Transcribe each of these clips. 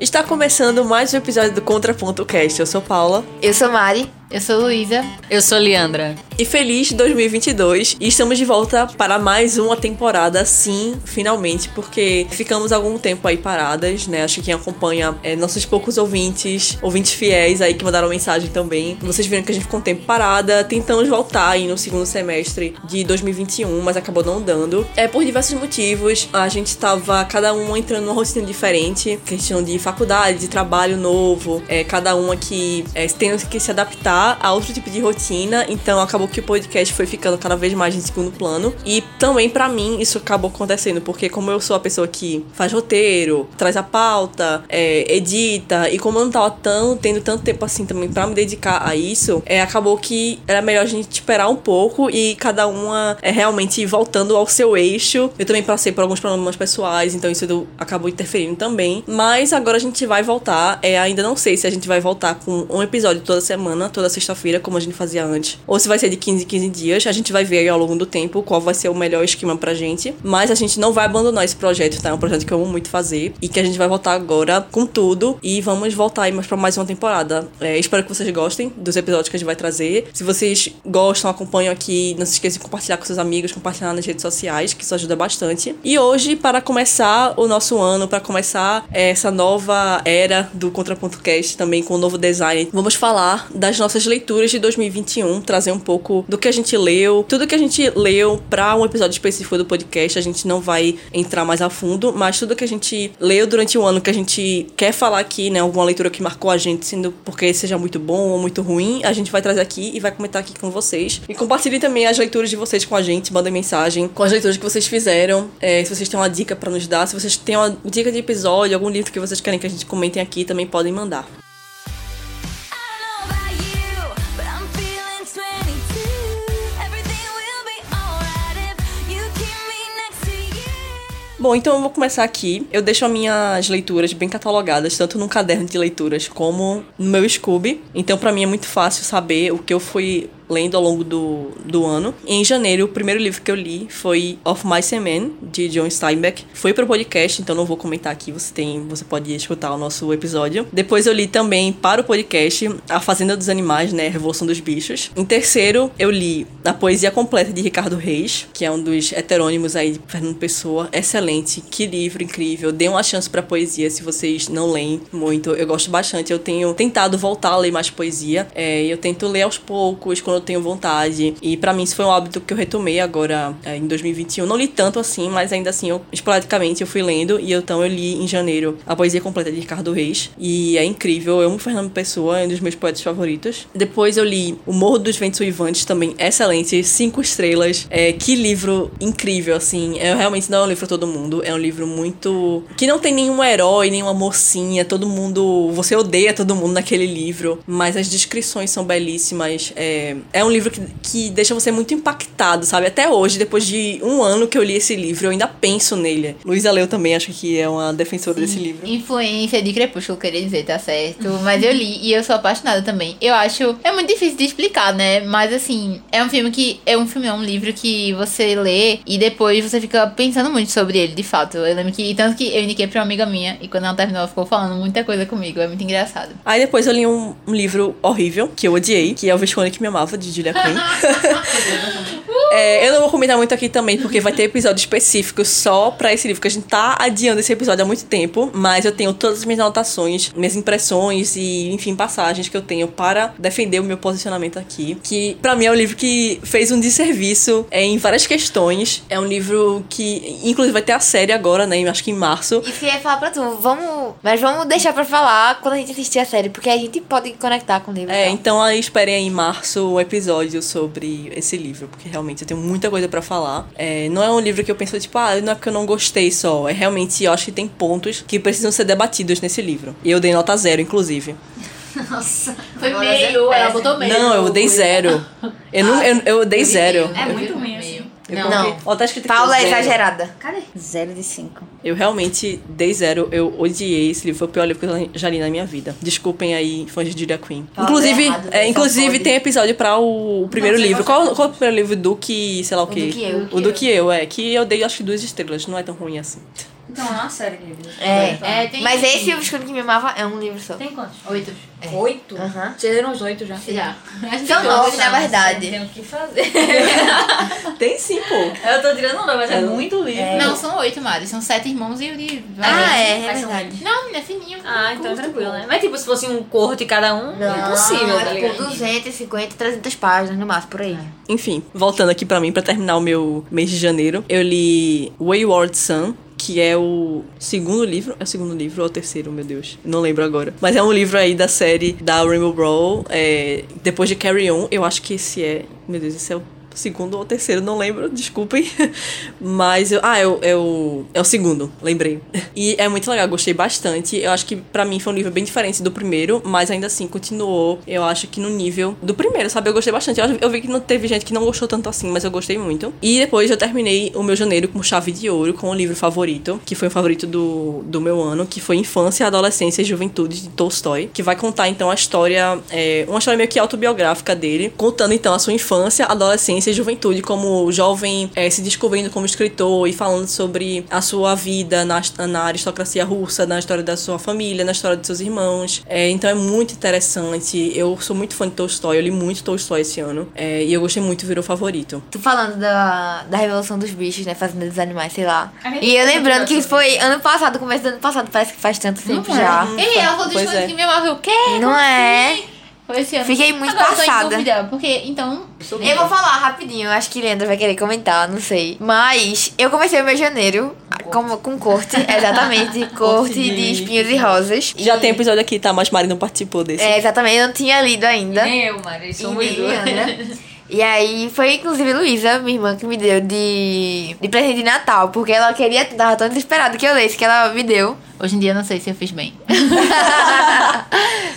Está começando mais um episódio do Contraponto Cast. Eu sou Paula. Eu sou Mari. Eu sou Luísa. Eu sou Leandra. E feliz 2022. E estamos de volta para mais uma temporada, sim, finalmente, porque ficamos algum tempo aí paradas, né? Acho que quem acompanha é, nossos poucos ouvintes, ouvintes fiéis aí que mandaram mensagem também. Vocês viram que a gente ficou um tempo parada, tentamos voltar aí no segundo semestre de 2021, mas acabou não dando. É por diversos motivos. A gente estava cada um entrando numa rotina diferente, questão de faculdade, de trabalho novo, é, cada uma que é, tem que se adaptar a outro tipo de rotina, então acabou que o podcast foi ficando cada vez mais em segundo plano. E também para mim isso acabou acontecendo, porque como eu sou a pessoa que faz roteiro, traz a pauta, é, edita, e como eu não tava tão, tendo tanto tempo assim também para me dedicar a isso, é, acabou que era melhor a gente esperar um pouco e cada uma é realmente voltando ao seu eixo. Eu também passei por alguns problemas pessoais, então isso acabou interferindo também. Mas agora a gente vai voltar. É, ainda não sei se a gente vai voltar com um episódio toda semana, toda sexta-feira, como a gente fazia antes, ou se vai ser de 15 em 15 dias. A gente vai ver ao longo do tempo qual vai ser o melhor esquema pra gente. Mas a gente não vai abandonar esse projeto, tá? É um projeto que eu amo muito fazer e que a gente vai voltar agora com tudo e vamos voltar aí mais pra mais uma temporada. É, espero que vocês gostem dos episódios que a gente vai trazer. Se vocês gostam, acompanham aqui, não se esqueçam de compartilhar com seus amigos, compartilhar nas redes sociais, que isso ajuda bastante. E hoje, para começar o nosso ano, para começar essa nova era do Contraponto Cast, também com o um novo design, vamos falar das nossas nossas leituras de 2021, trazer um pouco do que a gente leu, tudo que a gente leu para um episódio específico do podcast. A gente não vai entrar mais a fundo, mas tudo que a gente leu durante o ano que a gente quer falar aqui, né, alguma leitura que marcou a gente, sendo porque seja muito bom ou muito ruim, a gente vai trazer aqui e vai comentar aqui com vocês. E compartilhe também as leituras de vocês com a gente, mandem mensagem com as leituras que vocês fizeram. É, se vocês têm uma dica para nos dar, se vocês têm uma dica de episódio, algum livro que vocês querem que a gente comentem aqui, também podem mandar. Bom, então eu vou começar aqui. Eu deixo as minhas leituras bem catalogadas, tanto no caderno de leituras como no meu Scooby. Então, para mim é muito fácil saber o que eu fui lendo ao longo do, do ano. Em janeiro, o primeiro livro que eu li foi Of Mice and de John Steinbeck. Foi pro podcast, então não vou comentar aqui, você tem, você pode escutar o nosso episódio. Depois eu li também para o podcast A Fazenda dos Animais, né, Revolução dos Bichos. Em terceiro, eu li a poesia completa de Ricardo Reis, que é um dos heterônimos aí de Fernando Pessoa. Excelente, que livro incrível. Dê uma chance para poesia se vocês não leem muito. Eu gosto bastante. Eu tenho tentado voltar a ler mais poesia. É, eu tento ler aos poucos, quando eu tenho vontade. E para mim isso foi um hábito que eu retomei agora é, em 2021. Não li tanto assim, mas ainda assim, eu, esporadicamente eu fui lendo. E então eu li em janeiro a poesia completa de Ricardo Reis. E é incrível. Eu amo Fernando Pessoa, é um dos meus poetas favoritos. Depois eu li O Morro dos Ventos Uivantes, também excelente. Cinco estrelas. É, que livro incrível, assim. É realmente não é um livro pra todo mundo. É um livro muito. que não tem nenhum herói, nenhuma mocinha. Todo mundo. Você odeia todo mundo naquele livro. Mas as descrições são belíssimas. É, é um livro que, que deixa você muito impactado, sabe? Até hoje, depois de um ano que eu li esse livro, eu ainda penso nele. Luísa leu também, acho que é uma defensora Sim. desse livro. Influência de Crepúsculo, queria dizer, tá certo. Mas eu li e eu sou apaixonada também. Eu acho. É muito difícil de explicar, né? Mas assim, é um filme que. É um filme, é um livro que você lê e depois você fica pensando muito sobre ele, de fato. Eu lembro que. Tanto que eu indiquei pra uma amiga minha e quando ela terminou, ela ficou falando muita coisa comigo. É muito engraçado. Aí depois eu li um, um livro horrível, que eu odiei, que é O Visconde que Me Amava, de Julia Quinn. é, eu não vou comentar muito aqui também, porque vai ter episódio específico só pra esse livro, que a gente tá adiando esse episódio há muito tempo, mas eu tenho todas as minhas anotações, minhas impressões e, enfim, passagens que eu tenho para defender o meu posicionamento aqui. Que, para mim, é um livro que fez um desserviço em várias questões. É um livro que, inclusive, vai ter a série agora, né? Acho que em março. E se ia falar pra tu, vamos. Mas vamos deixar pra falar quando a gente assistir a série, porque a gente pode conectar com o livro. É, então aí esperem aí em março o episódio sobre esse livro, porque realmente eu tenho muita coisa para falar. É, não é um livro que eu penso, tipo, ah, não é porque eu não gostei só. É realmente, eu acho que tem pontos que precisam ser debatidos nesse livro. E eu dei nota zero, inclusive. Nossa, foi meio, ela botou meio. Não, eu dei zero. Eu, não, eu, eu dei zero. É muito ruim assim. Eu não. Ó, tá escrito Paula é exagerada. Cadê? Zero de cinco. Eu realmente dei zero. Eu odiei esse livro. Foi o pior livro que eu já li na minha vida. Desculpem aí, fãs de Julia Queen. Inclusive, errado, é, inclusive tem episódio pra o, o primeiro não, livro. Qual, qual é o primeiro livro? Do que, sei lá o quê? O do que eu. O do que eu, é. Que eu dei acho que duas estrelas. Não é tão ruim assim. Então, é uma série de livros. É. É, tem Mas esse- esse O Escuro que Me Amava é um livro só. Tem quantos? Oito. Oito? Aham. Vocês leram os oito já? Já. São nove, na verdade. Tem o que fazer. Tem sim, pô. Eu tô tirando não, mas é muito livro. Não, são oito, Mari. São sete irmãos e o de. Ah, é, é verdade. Não, menina, é fininho. Ah, então é tranquilo, né? Mas tipo, se fosse um corte cada um, é impossível, é tá tipo ligado? 250, 300 páginas no máximo, por aí. Enfim, voltando aqui pra mim, pra terminar o meu mês de janeiro, eu li Wayward Son, que é o segundo livro. É o segundo livro ou é o terceiro, meu Deus? Não lembro agora. Mas é um livro aí da série da Rainbow Brawl. É, depois de Carry On, eu acho que esse é. Meu Deus, esse é o segundo ou terceiro, não lembro, desculpem. Mas eu. Ah, é o, é o. Segundo, lembrei. E é muito legal, gostei bastante. Eu acho que pra mim foi um livro bem diferente do primeiro, mas ainda assim continuou, eu acho que no nível do primeiro, sabe? Eu gostei bastante. Eu, eu vi que não teve gente que não gostou tanto assim, mas eu gostei muito. E depois eu terminei o meu janeiro com chave de ouro, com o livro favorito, que foi o favorito do, do meu ano, que foi Infância, Adolescência e Juventude de Tolstói, que vai contar então a história, é, uma história meio que autobiográfica dele, contando então a sua infância, adolescência e juventude, como jovem é, se descobrindo como escritor e falando sobre a sua vida na, na aristocracia russa, na história da sua família, na história de seus irmãos. É, então é muito interessante. Eu sou muito fã de Tolstói, eu li muito Tolstói esse ano. é, e eu gostei muito, virou favorito. Tu falando da, da Revolução dos Bichos, né? Fazenda dos Animais, sei lá. E eu lembrando que foi ano passado, começo do ano passado, parece que faz tanto tempo já. Ei, ela falou Pois das coisas é. que me amava. Eu, quê? Não é? Foi esse ano. Fiquei muito Agora eu tô em passada. dúvida, porque, então... Eu vou falar rapidinho, acho que Leandro vai querer comentar, não sei. Mas eu comecei o meu janeiro com, com corte, exatamente, corte de- de espinhos e rosas. Já E- tem episódio aqui, tá? Mas Mari não participou desse. É, exatamente, eu não tinha lido ainda. Nem eu, Mari. E Somos duas. E aí foi inclusive Luísa, minha irmã, que me deu de, de presente de Natal, porque ela queria, tava tão desesperada que eu lesse, que ela me deu. Hoje em dia eu não sei se eu fiz bem.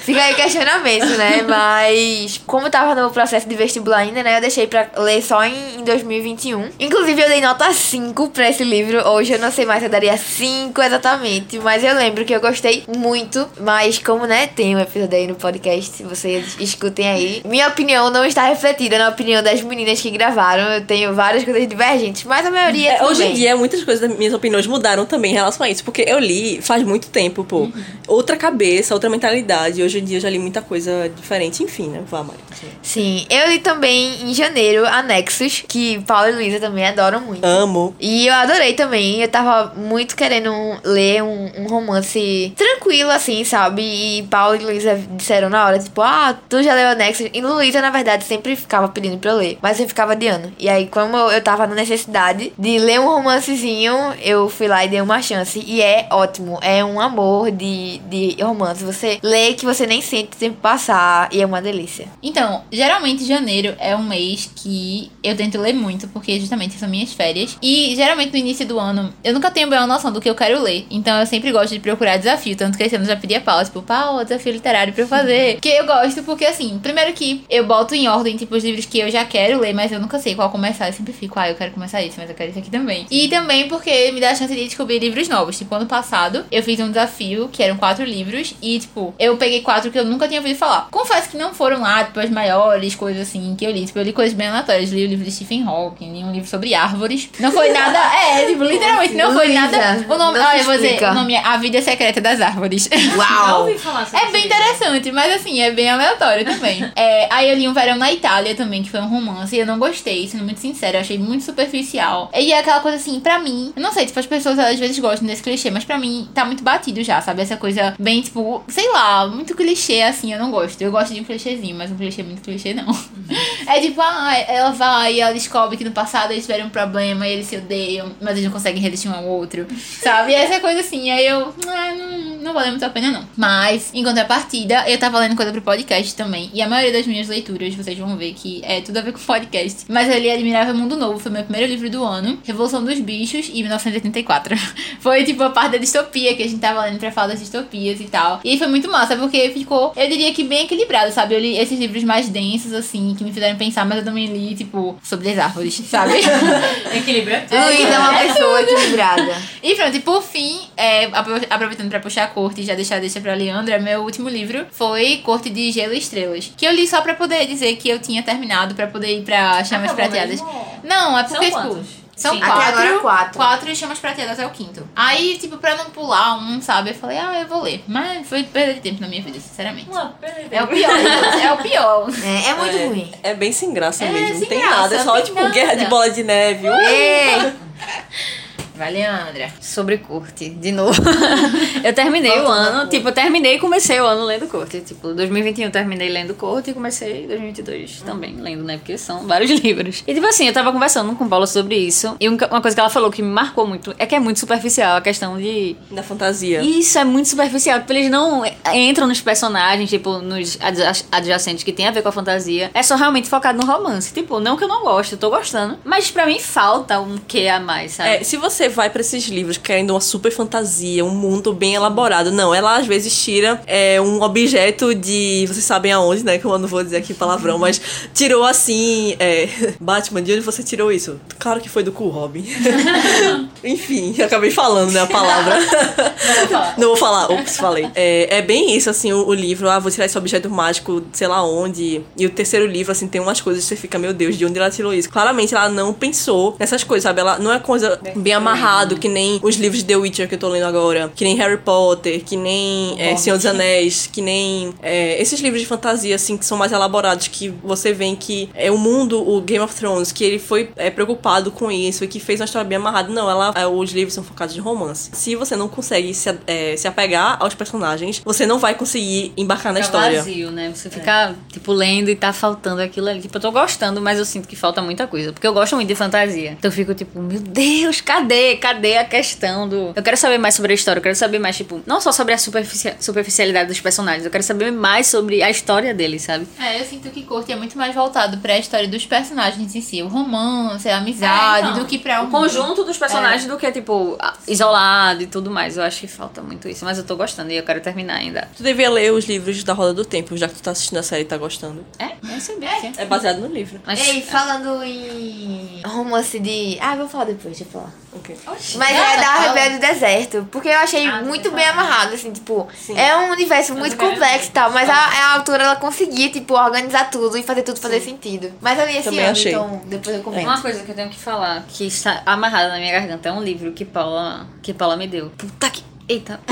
Fica aí questionamento, né? Mas como tava no processo de vestibular ainda, né? Eu deixei pra ler só em, em 2021. Inclusive, eu dei nota 5 pra esse livro. Hoje eu não sei mais se eu daria 5 exatamente. Mas eu lembro que eu gostei muito. Mas como, né, tem um episódio aí no podcast, vocês escutem aí. Minha opinião não está refletida na opinião das meninas que gravaram. Eu tenho várias coisas divergentes, mas a maioria É, hoje em dia, muitas coisas das minhas opiniões mudaram também em relação a isso. Porque eu li faz muito tempo, pô. Outra cabeça, outra mentalidade. Hoje em dia eu já li muita coisa diferente. Enfim, né? Vá, Mari. Sim, eu li também em janeiro Anexos, que Paulo e Luísa também adoram muito. Amo. E eu adorei também. Eu tava muito querendo ler um, um romance tranquilo, assim, sabe? E Paulo e Luísa disseram na hora, tipo, ah, tu já leu Anexos? E Luísa, na verdade, sempre ficava pedindo pra eu ler. Mas eu ficava adiando. E aí, como eu tava na necessidade de ler um romancezinho, eu fui lá e dei uma chance. E é ótimo. É um amor de, de romance. Você lê que você nem sente o tempo passar. E é uma delícia. Então, geralmente janeiro é um mês que eu tento ler muito, porque justamente são minhas férias. E geralmente no início do ano, eu nunca tenho bem uma noção do que eu quero ler. Então eu sempre gosto de procurar desafio. Tanto que esse ano eu já pedi a Paula, tipo, Paula, desafio literário pra eu fazer. que eu gosto, porque assim, primeiro que eu boto em ordem, tipo, os livros que eu já quero ler, mas eu nunca sei qual começar. Eu sempre fico, ah, eu quero começar esse, mas eu quero esse aqui também. E também porque me dá a chance de descobrir livros novos. Tipo, ano passado eu fiz um desafio, que eram quatro livros, e tipo, eu peguei quatro que eu nunca tinha ouvido falar. Confesso que não foram lá, tipo, as maiores coisas assim que eu li. Tipo, eu li coisas bem aleatórias. Li o livro de Stephen Hawking, li um livro sobre árvores. Não foi nada. É, tipo, literalmente não foi nada. O nome. não Olha, vou dizer, o nome é A Vida Secreta das Árvores. Uau! ouvi falar sobre É bem interessante, mas assim, é bem aleatório também. É, aí eu li um Verão na Itália também, que foi um romance, e eu não gostei, sendo muito sincera, eu achei muito superficial. E é aquela coisa assim, pra mim, eu não sei, tipo, as pessoas às vezes gostam desse clichê, mas pra mim tá muito batido já, sabe? Essa coisa bem, tipo, sei lá, muito clichê assim, eu não gosto. Eu gosto de um clichêzinho, mas um clichê muito clichê não. É tipo, ah, ela vai e ela descobre que no passado eles tiveram um problema e eles se odeiam, mas eles não conseguem resistir um ao outro, sabe? E essa coisa assim, aí eu, ah, não, não valeu muito a pena não. Mas, em contrapartida, eu tava lendo coisa pro podcast também, e a maioria das minhas leituras, vocês vão ver que é tudo a ver com podcast. Mas eu li Admirável Mundo Novo, foi meu primeiro livro do ano, Revolução dos Bichos e 1984. foi tipo a parte da distopia que a gente tava lendo pra falar das distopias e tal. E foi muito massa, porque ficou, eu diria que bem equilibrado, sabe? Eu li esses livros mais densos, assim, que me fizeram pensar, mas eu também li, tipo, sobre as árvores, sabe? Equilíbrio. Luísa é uma pessoa equilibrada. E pronto, e por fim, é, apro- aproveitando pra puxar a corte e já deixar deixa pra Leandra, meu último livro foi Corte de Gelo e Estrelas. Que eu li só pra poder dizer que eu tinha terminado, pra poder ir pra Chamas Acabou Prateadas. mesmo? Não, é São porque, tipo. quantos? São Sim. quatro. Até agora é quatro. Quatro e chamas prateadas é o quinto. Aí, tipo, pra não pular um, sabe? Eu falei, ah, eu vou ler. Mas foi perda de tempo na minha vida, sinceramente. Uma perda. É o pior, de é o pior. É, é muito é, ruim. É bem sem graça É, mesmo. Não sem tem graça, nada. É só, tipo, nada. guerra de bola de neve. Uh! Vai, Leandra. Sobre Curte, de novo. eu terminei o ano, tipo, eu terminei e comecei o ano lendo Curte. Tipo, 2021 eu terminei lendo Curte e comecei 2022 também lendo, né? Porque são vários livros. E tipo assim, eu tava conversando com Paula sobre isso. E um- uma coisa que ela falou que me marcou muito é que é muito superficial a questão de Da fantasia. isso é muito superficial, tipo, eles não entram nos personagens, tipo, nos adja- adjacentes que tem a ver com a fantasia. É só realmente focado no romance. Tipo, não que eu não gosto, eu tô gostando. Mas pra mim falta um quê a mais, sabe? É, se você vai pra esses livros querendo uma super fantasia, um mundo bem elaborado, não, ela às vezes tira é, um objeto de. Vocês sabem aonde, né? Que eu não vou dizer aqui palavrão, mas tirou assim. é, Batman, de onde você tirou isso? Claro que foi do cu, Robin. Enfim, acabei falando, né? A palavra. Não vou falar, ops, falei. É, é bem isso, assim, o, o livro. Ah, vou tirar esse objeto mágico, sei lá onde. E o terceiro livro, assim, tem umas coisas que você fica, meu Deus, de onde ela tirou isso? Claramente ela não pensou nessas coisas, sabe? Ela não é coisa bem amarrado, que nem os livros de The Witcher que eu tô lendo agora, que nem Harry Potter, que nem é, Senhor dos Anéis, que nem é, esses livros de fantasia, assim, que são mais elaborados, que você vê que é o mundo, o Game of Thrones, que ele foi é, preocupado com isso e que fez uma história bem amarrada. Não, ela, é, os livros são focados em romance. Se você não consegue se, é, se apegar aos personagens, você não vai conseguir embarcar na história. vazio, né? Você fica, tipo, lendo e tá faltando aquilo ali. Tipo, eu tô gostando, mas eu sinto que falta muita coisa. Porque eu gosto muito de fantasia. Então eu fico, tipo, meu Deus, cadê? Cadê a questão do. Eu quero saber mais sobre a história. Eu quero saber mais, tipo, não só sobre a superfici- superficialidade dos personagens. Eu quero saber mais sobre a história deles, sabe? É, eu sinto que Corte é muito mais voltado pra história dos personagens em si. O romance, a amizade, É, então, do que pra o um conjunto dos personagens do que, tipo, isolado e tudo mais. Eu acho que falta muito isso. Mas eu tô gostando e eu quero terminar ainda. Tu devia ler os livros da Roda do Tempo, já que tu tá assistindo a série e tá gostando. É? Eu sabia é. É baseado no livro. Mas, Ei, falando em romance de. Ah, vou falar depois, deixa eu falar. Ok. Mas é da Rebelde do Deserto. Porque eu achei muito bem amarrado, assim, tipo, é um universo muito complexo e tal, mas a, a autora ela conseguia, tipo, organizar tudo e fazer tudo fazer sentido. Mas eu li esse Também ano, achei. então depois eu comento. Uma coisa que eu tenho que falar, que está amarrada na minha garganta, é um livro que Paula, que Paula me deu. Puta que. Eita.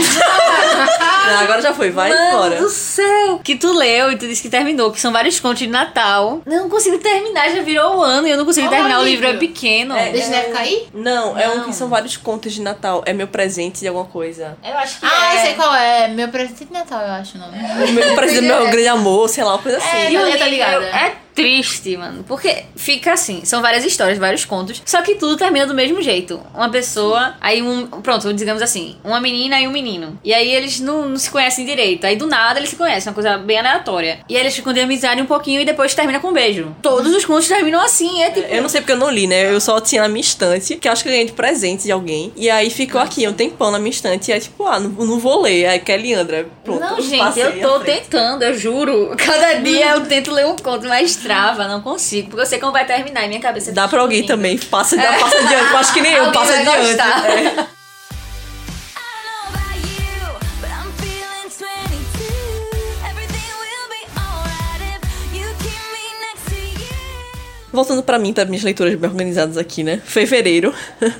Ah, agora já foi, vai Mano embora. do céu! Que tu leu e tu disse que terminou, que são vários contos de Natal. Não consigo terminar, já virou um ano e eu não consigo Qual é terminar. o O livro é pequeno. É, Deixa neve cair? Não, é um Não. que são vários contos de Natal. É meu presente de alguma coisa. Eu acho que Ah, é. eu sei qual é. Meu presente de Natal, eu acho o nome. O meu presente do meu grande amor, sei lá, uma coisa assim. É, E o Eu tô livro ligada. é triste, mano. Porque fica assim, são várias histórias, vários contos, só que tudo termina do mesmo jeito. Uma pessoa, aí um. Pronto, digamos assim, uma menina e um menino. E aí eles não, não se conhecem direito. Aí do nada eles se conhecem, uma coisa bem aleatória. E aí eles ficam de amizade um pouquinho e depois termina com um beijo. Todos os contos terminam assim, é tipo. Eu não sei porque eu não li, né? Eu só tinha na minha estante, que eu acho que eu ganhei de presente de alguém. E aí ficou aqui um tempão na minha estante. E aí, tipo, ah, não, não vou ler. Aí Kelly Andra, pronto. Não, gente, eu tô tentando, eu juro. Cada dia eu tento ler um conto, mas trava, não consigo. Porque eu sei como vai terminar e minha cabeça Dá pra alguém também. Passa, passa adiante. Eu acho que nem eu, Alguém passa adiante. gostar. É. I don't know about you, but I'm feeling 22. Everything will be alright if you keep me next to you. Voltando pra mim, para minhas leituras bem organizadas aqui, né? Fevereiro.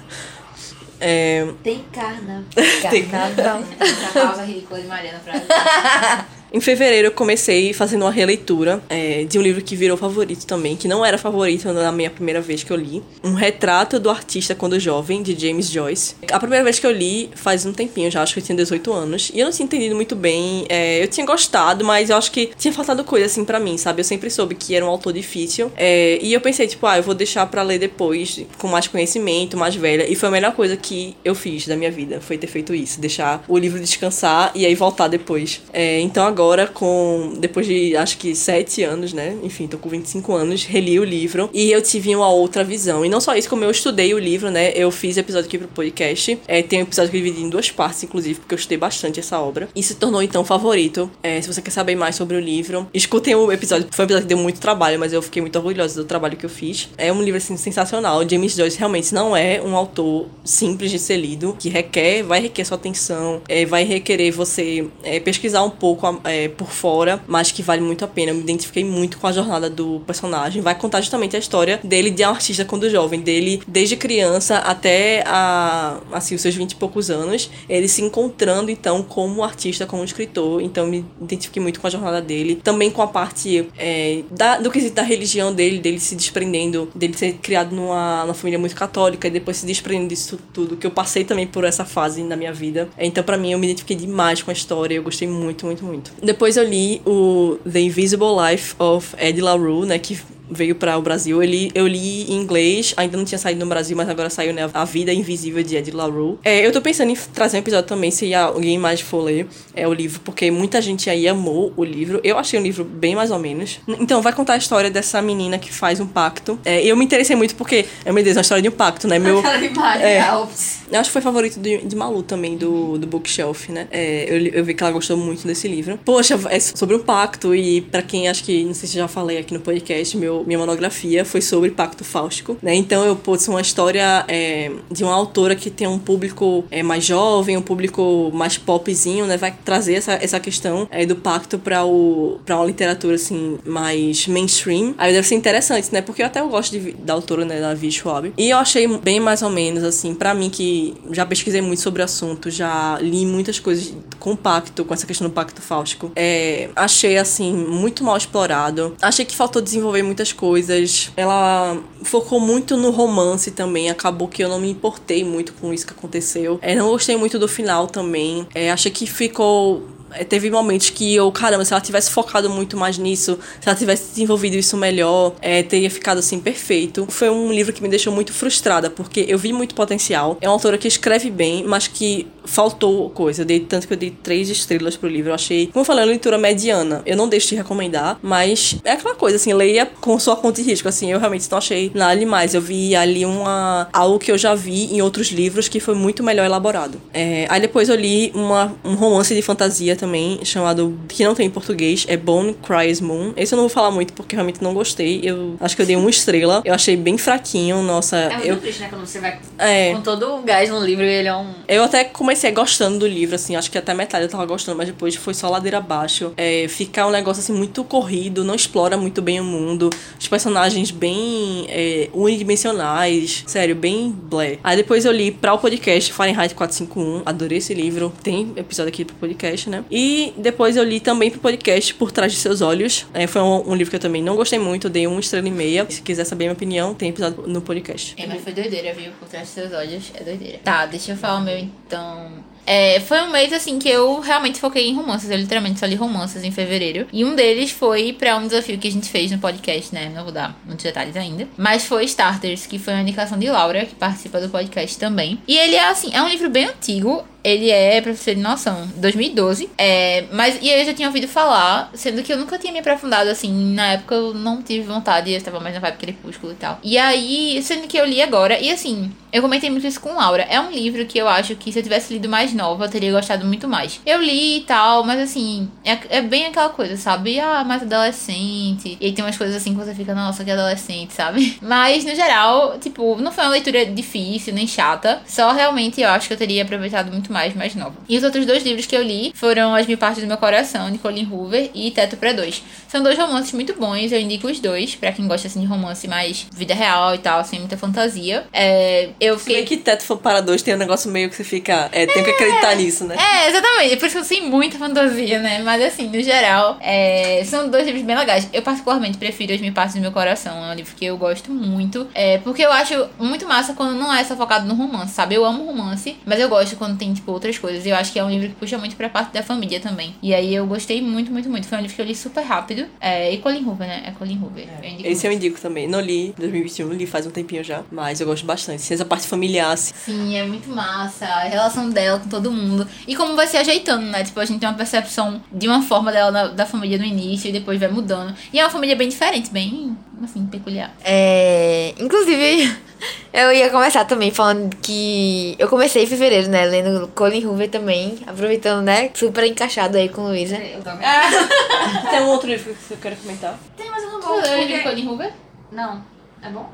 É, Tem carna. Tem- Carnaval. Essa pausa ridícula de Mariana pra Em fevereiro eu comecei fazendo uma releitura é, de um livro que virou favorito também, que não era favorito na minha primeira vez que eu li. Um retrato do artista quando jovem, de James Joyce. A primeira vez que eu li faz um tempinho já, acho que eu tinha 18 anos. E eu não tinha entendido muito bem. é, eu tinha gostado, mas eu acho que tinha faltado coisa assim pra mim, sabe? Eu sempre soube que era um autor difícil. é, e eu pensei, tipo, ah, eu vou deixar pra ler depois, com mais conhecimento, mais velha. E foi a melhor coisa que eu fiz da minha vida, foi ter feito isso. Deixar o livro descansar e aí voltar depois. É, então agora, com depois de acho que sete anos, né? Enfim, tô com 25 anos, reli o livro e eu tive uma outra visão. E não só isso, como eu estudei o livro, né? Eu fiz episódio aqui pro podcast. É, tem um episódio que eu dividi em duas partes, inclusive, porque eu estudei bastante essa obra. E se tornou então favorito. É, se você quer saber mais sobre o livro, escutem o episódio. Foi um episódio que deu muito trabalho, mas eu fiquei muito orgulhosa do trabalho que eu fiz. É um livro assim sensacional. James Joyce realmente não é um autor simples de ser lido, que requer, vai requer sua atenção, é, vai requerer você é, pesquisar um pouco a, é, por fora, mas que vale muito a pena. Eu me identifiquei muito com a jornada do personagem. Vai contar justamente a história dele de um artista quando jovem, dele desde criança até a, assim, os seus 20 e poucos anos, ele se encontrando então como artista, como escritor. Então me identifiquei muito com a jornada dele. Também com a parte é, da, do quesito da religião dele, dele se desprendendo, dele ser criado numa, numa família muito católica e depois se desprendendo disso tudo, que eu passei também por essa fase na minha vida. Então, pra mim, eu me identifiquei demais com a história, eu gostei muito, muito, muito. Depois eu li o The Invisible Life of Eddie LaRue, né, que veio para o Brasil. Ele, eu li em inglês, ainda não tinha saído no Brasil, mas agora saiu, né? A Vida Invisível de Ed LaRue. É, eu tô pensando em trazer um episódio também, se alguém mais for ler é, o livro, porque muita gente aí amou o livro. Eu achei um livro bem mais ou menos. Então, vai contar a história dessa menina que faz um pacto. É, eu me interessei muito porque, é, meu Deus, é uma história de um pacto, né? Meu, imagem, É. Alves. eu acho que foi favorito de, de Malu também, do, do Bookshelf, né? É, eu, li- eu vi que ela gostou muito desse livro. Poxa, é sobre um pacto, e pra quem acho que, não sei se já falei aqui no podcast, meu, minha monografia foi sobre pacto fáustico, né? Então eu pus uma história é, de uma autora que tem um público é, mais jovem, um público mais popzinho, né? Vai trazer essa, essa questão é, do pacto pra, o, pra uma literatura, assim, mais mainstream. Aí deve ser interessante, né? Porque eu até gosto de, da autora, né? Da Vi Schwab. E eu achei bem mais ou menos, assim, pra mim que já pesquisei muito sobre o assunto, já li muitas coisas com pacto, com essa questão do pacto fáustico. É, achei, assim, muito mal explorado. Achei que faltou desenvolver muitas coisas. Ela focou muito no romance também. Acabou que eu não me importei muito com isso que aconteceu. É, não gostei muito do final também. É, achei que ficou teve momentos que eu, caramba, se ela tivesse focado muito mais nisso, se ela tivesse desenvolvido isso melhor, é, teria ficado assim perfeito. Foi um livro que me deixou muito frustrada, porque eu vi muito potencial. É uma autora que escreve bem, mas que faltou coisa. Eu dei tanto que eu dei três estrelas pro livro. Eu achei, como eu falei, uma leitura mediana. Eu não deixo de recomendar, mas é aquela coisa, assim, leia com sua conta de risco. Assim, eu realmente não achei nada demais. Eu vi ali uma algo que eu já vi em outros livros que foi muito melhor elaborado. É, aí depois eu li uma, um romance de fantasia também, chamado, que não tem em português, é Bone Cries Moon. Esse eu não vou falar muito porque realmente não gostei. Eu acho que eu dei uma estrela. Eu achei bem fraquinho, nossa. É muito eu, triste, né? Quando você vai é, com todo o gás no livro ele é um. eu até comecei gostando do livro, assim, acho que até metade eu tava gostando, mas depois foi só ladeira abaixo. É, fica um negócio, assim, muito corrido, não explora muito bem o mundo. Os personagens bem é, unidimensionais, sério, bem blé. Aí depois eu li pra o podcast Fahrenheit 451, adorei esse livro, tem episódio aqui pro podcast, né? E depois eu li também pro podcast Por Trás de Seus Olhos. É, foi um, um livro que eu também não gostei muito, dei uma estrela e meia. Se quiser saber minha opinião, tem episódio no podcast. É, mas foi doideira, viu? Por trás dos seus olhos é doideira. Tá, deixa eu falar o meu então. É, foi um mês assim que eu realmente foquei em romances. Eu literalmente só li romances em fevereiro. E um deles foi pra um desafio que a gente fez no podcast, né? Não vou dar muitos detalhes ainda. Mas foi Starters, que foi uma indicação de Laura, que participa do podcast também. E ele é assim, é um livro bem antigo. Ele é, pra você ter noção, 2012. É, mas, e eu já tinha ouvido falar, sendo que eu nunca tinha me aprofundado assim. Na época eu não tive vontade, eu estava mais na vibe crepúsculo e tal. E aí, sendo que eu li agora, e assim, eu comentei muito isso com Laura. É um livro que eu acho que se eu tivesse lido mais nova, eu teria gostado muito mais. Eu li e tal, mas assim, é, é bem aquela coisa, sabe? Ah, mais adolescente. E aí tem umas coisas assim que você fica, nossa, que adolescente, sabe? Mas, no geral, tipo, não foi uma leitura difícil nem chata. Só realmente eu acho que eu teria aproveitado muito mais, mais nova. E os outros dois livros que eu li foram As Mil Partes do Meu Coração, de Colin Hoover, e Teto para Dois. São dois romances muito bons, eu indico os dois, pra quem gosta assim de romance mais vida real e tal, sem muita fantasia. É, eu Se bem fiquei. que Teto para dois tem um negócio meio que você fica. É, tem que acreditar nisso, né? É, exatamente. Por isso que eu sei muita fantasia, né? Mas assim, no geral, é, são dois livros bem legais. Eu particularmente prefiro As Mil Partes do Meu Coração. É um livro que eu gosto muito. É, porque eu acho muito massa quando não é só focado no romance, sabe? Eu amo romance, mas eu gosto quando tem, tipo, outras coisas. Eu acho que é um livro que puxa muito pra parte da família também. E aí eu gostei muito, muito, muito. Foi um livro que eu li super rápido. É, e Colin Hoover, né? É Colin Hoover. Eu indico Esse eu indico também. Não li em 2021, li faz um tempinho já. Mas eu gosto bastante. Essa parte familiar, assim. Sim, é muito massa. A relação dela com todo mundo. E como vai se ajeitando, né? Tipo, a gente tem uma percepção de uma forma dela na- da família no início e depois vai mudando. E é uma família bem diferente, bem, assim, peculiar. É, inclusive, eu ia começar também falando que eu comecei em fevereiro, né? Lendo Colin Hoover também, aproveitando, né? Super encaixado aí com Luísa. Eu também. Tem um outro livro que você quer comentar? Tem, mas eu não vou. leu Colin Hoover? Não. É bom?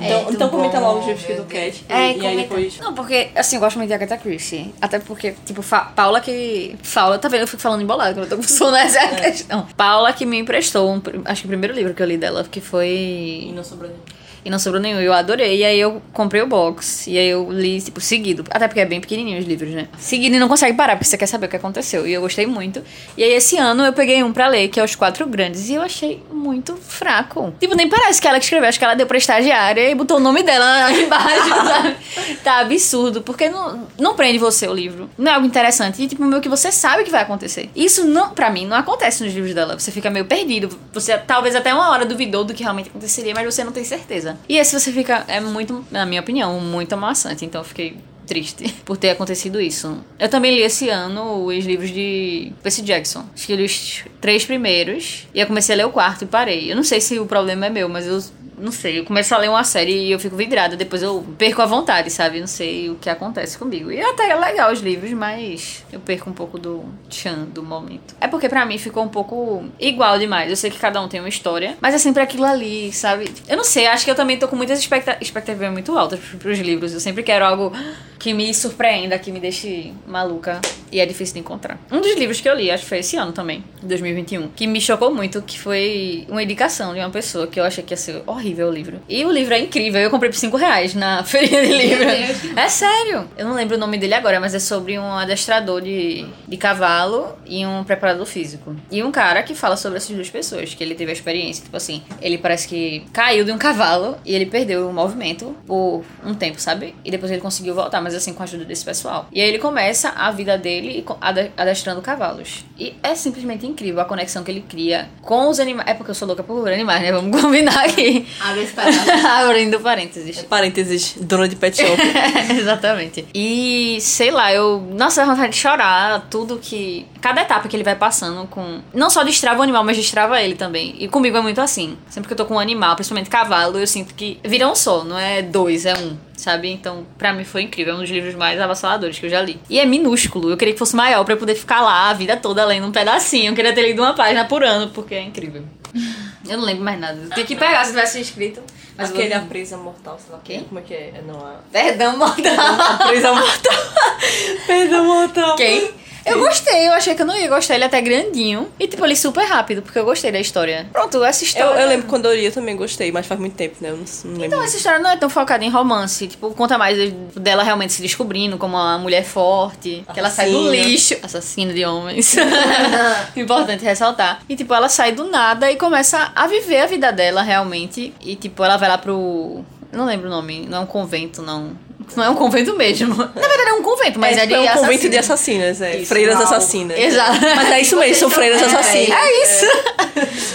Então, muito então comenta bom, logo os livros que meu tu quer. Deus. É, e aí depois. Não, porque, assim, eu gosto muito de Agatha Christie. Até porque, tipo, fa Paula que. Paula, tá vendo? Eu fico falando embolado quando eu tô com sono, essa é a questão. Paula que me emprestou, um, acho que o primeiro livro que eu li dela, que E foi. não sobrou nenhum. E não sobrou nenhum, eu adorei. E aí eu comprei o box. E aí eu li, tipo, seguido. Até porque é bem pequenininho os livros, né? Seguido e não consegue parar, porque você quer saber o que aconteceu. E eu gostei muito. E aí esse ano eu peguei um pra ler, que é Os Quatro Grandes. E eu achei muito fraco. Tipo, nem parece que ela que escreveu. Acho que ela deu pra estagiária e botou o nome dela embaixo, sabe? Tá absurdo. Porque não, não prende você o livro. Não é algo interessante. E, tipo, meio que você sabe o que vai acontecer. Isso, não, pra mim, não acontece nos livros dela. Você fica meio perdido. Você talvez até uma hora duvidou do que realmente aconteceria, mas você não tem certeza. E esse você fica, é muito, na minha opinião, muito amassante. Então eu fiquei triste por ter acontecido isso. Eu também li esse ano os livros de Percy Jackson. Acho que li os três primeiros e eu comecei a ler o quarto e parei. Eu não sei se o problema é meu, mas eu não sei. Eu começo a ler uma série e eu fico vidrada, depois eu perco a vontade, sabe? Não sei o que acontece comigo. E até é legal os livros, mas eu perco um pouco do tchan do momento. É porque pra mim ficou um pouco igual demais. Eu sei que cada um tem uma história, mas é sempre aquilo ali, sabe? Eu não sei, acho que eu também tô com muitas expecta expectativas muito altas pros livros. Eu sempre quero algo que me surpreenda, que me deixe maluca. E é difícil de encontrar. Um dos livros que eu li, acho que foi esse ano também, 2021, que me chocou muito, que foi uma indicação de uma pessoa que eu achei que ia ser horrível o livro. E o livro é incrível. Eu comprei por 5 reais na feirinha de livro. É sério. Eu não lembro o nome dele agora, mas é sobre um adestrador de, de cavalo e um preparador físico. E um cara que fala sobre essas duas pessoas, que ele teve a experiência. Tipo assim, ele parece que caiu de um cavalo e ele perdeu o movimento por um tempo, sabe? E depois ele conseguiu voltar, mas assim, com a ajuda desse pessoal. E aí ele começa a vida dele adestrando cavalos. E é simplesmente incrível a conexão que ele cria com os animais. É porque eu sou louca por animais, né? Vamos combinar aqui. Abre esse parado. Abrindo parênteses. Parênteses, dona de pet shop. Exatamente. E sei lá, eu. Nossa, dá vontade de chorar. Tudo que. Cada etapa que ele vai passando com. Não só destrava o animal, mas destrava ele também. E comigo é muito assim. Sempre que eu tô com um animal, principalmente cavalo, eu sinto que vira um só, não é dois, é um. Sabe? Então, pra mim foi incrível. É um dos livros mais avassaladores que eu já li. E é minúsculo. Eu queria que fosse maior pra eu poder ficar lá a vida toda lendo um pedacinho. Eu queria ter lido uma página por ano, porque é incrível. Eu não lembro mais nada. Tem que pegar se tivesse inscrito. Mas Aquele vou- A Presa Mortal, sei lá. Quem? Como é que é? É, Não, a... Perdão, mortal. a Presa Mortal. Presa Mortal. Quem? Eu gostei, eu achei que eu não ia gostar. Ele é até grandinho. E, tipo, ele super rápido, porque eu gostei da história. Pronto, essa Eu, história. eu lembro quando eu li, eu também gostei, mas faz muito tempo, né? Eu não, não lembro. Então, essa história não é tão focada em romance. Tipo, conta mais dela realmente se descobrindo como uma mulher forte. Que ela sai do Assassina. lixo. Assassina de homens. Importante ressaltar. E, tipo, ela sai do nada e começa a viver a vida dela realmente. E, tipo, ela vai lá pro. Não lembro o nome. Não é um convento, não. Não é um convento mesmo. Na verdade, é um convento, mas é, é, de é um convento de assassinas, é. Isso, freiras uau. assassinas. Exato. Mas é isso mesmo, são freiras É, assassinas. É isso.